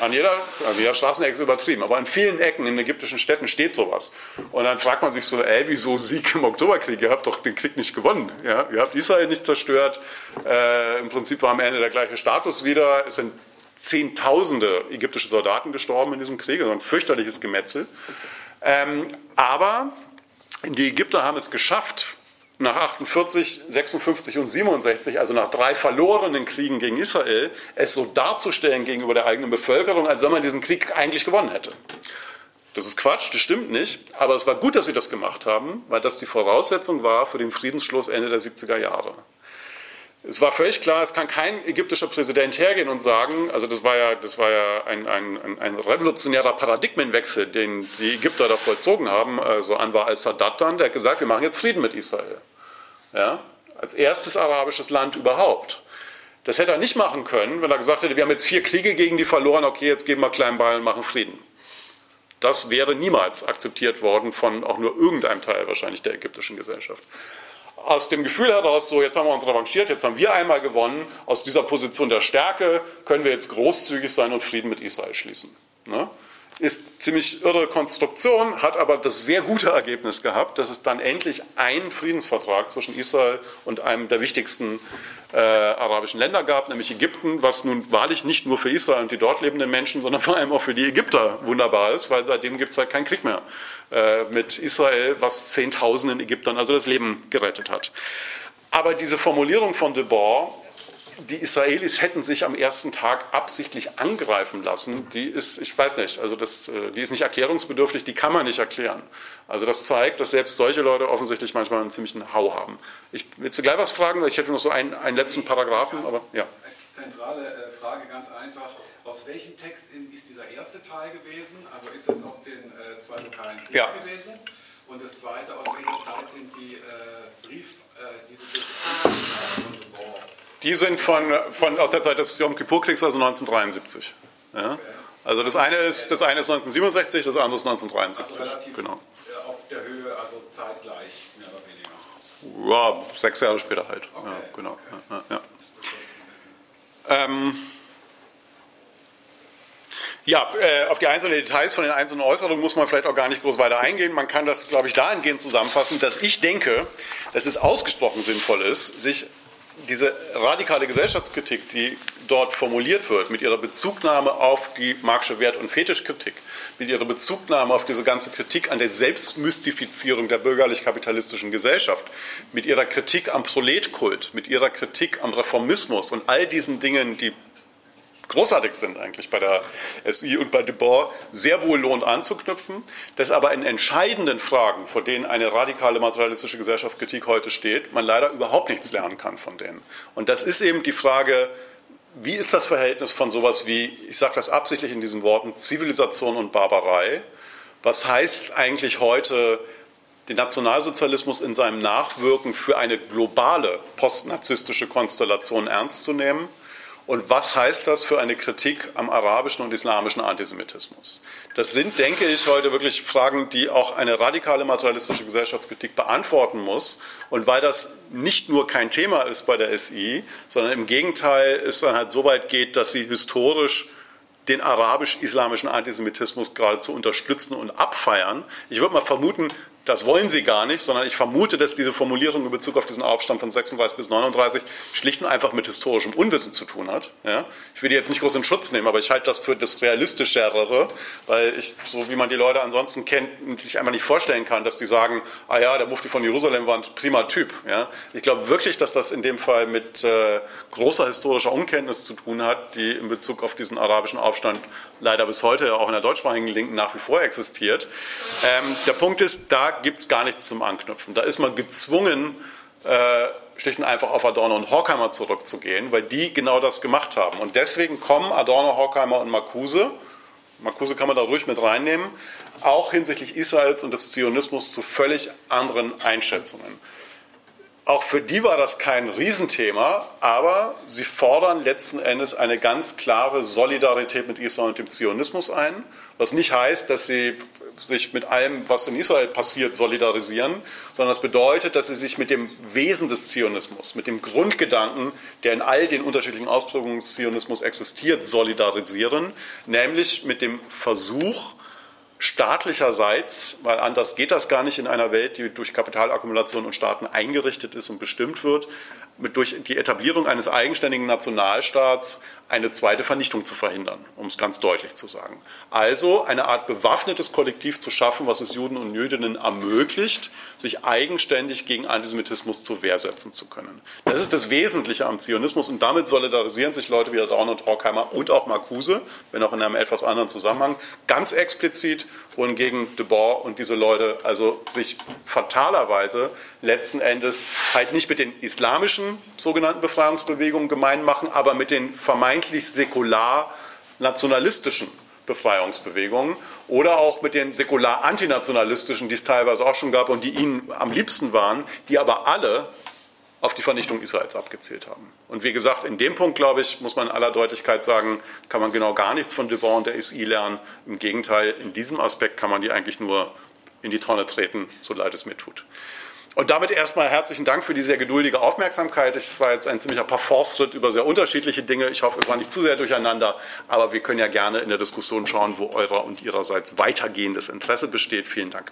An jeder, an jeder Straßenecke ist übertrieben, aber an vielen Ecken in ägyptischen Städten steht sowas. Und dann fragt man sich so, ey, wieso Sieg im Oktoberkrieg? Ihr habt doch den Krieg nicht gewonnen. Ja? Ihr habt Israel nicht zerstört. Äh, Im Prinzip war am Ende der gleiche Status wieder. Es sind Zehntausende ägyptische Soldaten gestorben in diesem Krieg, also ein fürchterliches Gemetzel. Ähm, aber die Ägypter haben es geschafft, nach 48, 56 und 67, also nach drei verlorenen Kriegen gegen Israel, es so darzustellen gegenüber der eigenen Bevölkerung, als wenn man diesen Krieg eigentlich gewonnen hätte. Das ist Quatsch, das stimmt nicht, aber es war gut, dass sie das gemacht haben, weil das die Voraussetzung war für den Friedensschluss Ende der 70er Jahre. Es war völlig klar, es kann kein ägyptischer Präsident hergehen und sagen, also das war ja, das war ja ein, ein, ein revolutionärer Paradigmenwechsel, den die Ägypter da vollzogen haben. Also Anwar al-Sadat dann, der hat gesagt, wir machen jetzt Frieden mit Israel. Ja? Als erstes arabisches Land überhaupt. Das hätte er nicht machen können, wenn er gesagt hätte, wir haben jetzt vier Kriege gegen die verloren, okay, jetzt geben wir kleinen Ball und machen Frieden. Das wäre niemals akzeptiert worden von auch nur irgendeinem Teil wahrscheinlich der ägyptischen Gesellschaft aus dem Gefühl heraus, so jetzt haben wir uns revanchiert, jetzt haben wir einmal gewonnen, aus dieser Position der Stärke können wir jetzt großzügig sein und Frieden mit Israel schließen. Ne? Ist ziemlich irre Konstruktion, hat aber das sehr gute Ergebnis gehabt, dass es dann endlich einen Friedensvertrag zwischen Israel und einem der wichtigsten äh, arabischen Länder gab, nämlich Ägypten, was nun wahrlich nicht nur für Israel und die dort lebenden Menschen, sondern vor allem auch für die Ägypter wunderbar ist, weil seitdem gibt es halt keinen Krieg mehr äh, mit Israel, was Zehntausenden Ägyptern also das Leben gerettet hat. Aber diese Formulierung von de Boer, die Israelis hätten sich am ersten Tag absichtlich angreifen lassen, die ist, ich weiß nicht, also das, äh, die ist nicht erklärungsbedürftig, die kann man nicht erklären. Also das zeigt, dass selbst solche Leute offensichtlich manchmal einen ziemlichen Hau haben. Ich will gleich was fragen, weil ich hätte noch so einen, einen letzten Paragraphen, aber ja. Zentrale äh, Frage ganz einfach. Aus welchem Text ist dieser erste Teil gewesen? Also ist das aus den äh, zwei lokalen Kriegen ja. gewesen? Und das zweite, aus welcher Zeit sind die äh, Brief, äh, diese Briefe von Die sind von, von, aus der Zeit des Yom Kippur-Kriegs, also 1973. Ja? Also das eine, ist, das eine ist 1967, das andere ist 1973. Also relativ genau. Äh, auf der Höhe, also zeitgleich, mehr oder weniger. Ja, sechs Jahre später halt. Okay. Ja, genau. Okay. Ja, ja. Ähm, ja, äh, auf die einzelnen Details von den einzelnen Äußerungen muss man vielleicht auch gar nicht groß weiter eingehen. Man kann das, glaube ich, dahingehend zusammenfassen, dass ich denke, dass es ausgesprochen sinnvoll ist, sich diese radikale Gesellschaftskritik, die dort formuliert wird, mit ihrer Bezugnahme auf die Marxische Wert- und Fetischkritik, mit ihrer Bezugnahme auf diese ganze Kritik an der Selbstmystifizierung der bürgerlich-kapitalistischen Gesellschaft, mit ihrer Kritik am Proletkult, mit ihrer Kritik am Reformismus und all diesen Dingen, die großartig sind eigentlich bei der SI und bei De Boer, sehr wohl lohnt anzuknüpfen, dass aber in entscheidenden Fragen, vor denen eine radikale materialistische Gesellschaftskritik heute steht, man leider überhaupt nichts lernen kann von denen. Und das ist eben die Frage, wie ist das Verhältnis von sowas wie, ich sage das absichtlich in diesen Worten, Zivilisation und Barbarei? Was heißt eigentlich heute den Nationalsozialismus in seinem Nachwirken für eine globale postnarzistische Konstellation ernst zu nehmen? Und was heißt das für eine Kritik am arabischen und islamischen Antisemitismus? Das sind, denke ich, heute wirklich Fragen, die auch eine radikale materialistische Gesellschaftskritik beantworten muss. Und weil das nicht nur kein Thema ist bei der SI, sondern im Gegenteil es dann halt so weit geht, dass sie historisch den arabisch-islamischen Antisemitismus geradezu unterstützen und abfeiern. Ich würde mal vermuten, das wollen sie gar nicht, sondern ich vermute, dass diese Formulierung in Bezug auf diesen Aufstand von 36 bis 39 schlicht und einfach mit historischem Unwissen zu tun hat. Ja? Ich will die jetzt nicht groß in Schutz nehmen, aber ich halte das für das Realistischere, weil ich, so wie man die Leute ansonsten kennt, sich einfach nicht vorstellen kann, dass die sagen, ah ja, der Mufti von Jerusalem war ein prima Typ. Ja? Ich glaube wirklich, dass das in dem Fall mit äh, großer historischer Unkenntnis zu tun hat, die in Bezug auf diesen arabischen Aufstand leider bis heute auch in der deutschsprachigen Linken nach wie vor existiert. Ähm, der Punkt ist, da gibt es gar nichts zum Anknüpfen. Da ist man gezwungen, äh, schlicht und einfach auf Adorno und Horkheimer zurückzugehen, weil die genau das gemacht haben. Und deswegen kommen Adorno, Horkheimer und Marcuse, Marcuse kann man da ruhig mit reinnehmen, auch hinsichtlich Israels und des Zionismus zu völlig anderen Einschätzungen. Auch für die war das kein Riesenthema, aber sie fordern letzten Endes eine ganz klare Solidarität mit Israel und dem Zionismus ein, was nicht heißt, dass sie sich mit allem, was in Israel passiert, solidarisieren, sondern das bedeutet, dass sie sich mit dem Wesen des Zionismus, mit dem Grundgedanken, der in all den unterschiedlichen Ausprägungen des Zionismus existiert, solidarisieren, nämlich mit dem Versuch, staatlicherseits, weil anders geht das gar nicht in einer Welt, die durch Kapitalakkumulation und Staaten eingerichtet ist und bestimmt wird, mit durch die Etablierung eines eigenständigen Nationalstaats eine zweite Vernichtung zu verhindern, um es ganz deutlich zu sagen. Also eine Art bewaffnetes Kollektiv zu schaffen, was es Juden und Jüdinnen ermöglicht, sich eigenständig gegen Antisemitismus zur Wehr setzen zu können. Das ist das Wesentliche am Zionismus und damit solidarisieren sich Leute wie Daun und Horkheimer und auch Marcuse, wenn auch in einem etwas anderen Zusammenhang, ganz explizit, wohingegen de Boer und diese Leute also sich fatalerweise letzten Endes halt nicht mit den islamischen sogenannten Befreiungsbewegungen gemein machen, aber mit den vermeintlich säkular nationalistischen Befreiungsbewegungen oder auch mit den säkular antinationalistischen, die es teilweise auch schon gab und die ihnen am liebsten waren, die aber alle auf die Vernichtung Israels abgezählt haben. Und wie gesagt, in dem Punkt, glaube ich, muss man in aller Deutlichkeit sagen, kann man genau gar nichts von De Bon und der SI lernen. Im Gegenteil, in diesem Aspekt kann man die eigentlich nur in die Tonne treten, so leid es mir tut. Und damit erstmal herzlichen Dank für die sehr geduldige Aufmerksamkeit. Es war jetzt ein ziemlicher Parforce-Schritt über sehr unterschiedliche Dinge. Ich hoffe, es war nicht zu sehr durcheinander, aber wir können ja gerne in der Diskussion schauen, wo eurer und ihrerseits weitergehendes Interesse besteht. Vielen Dank.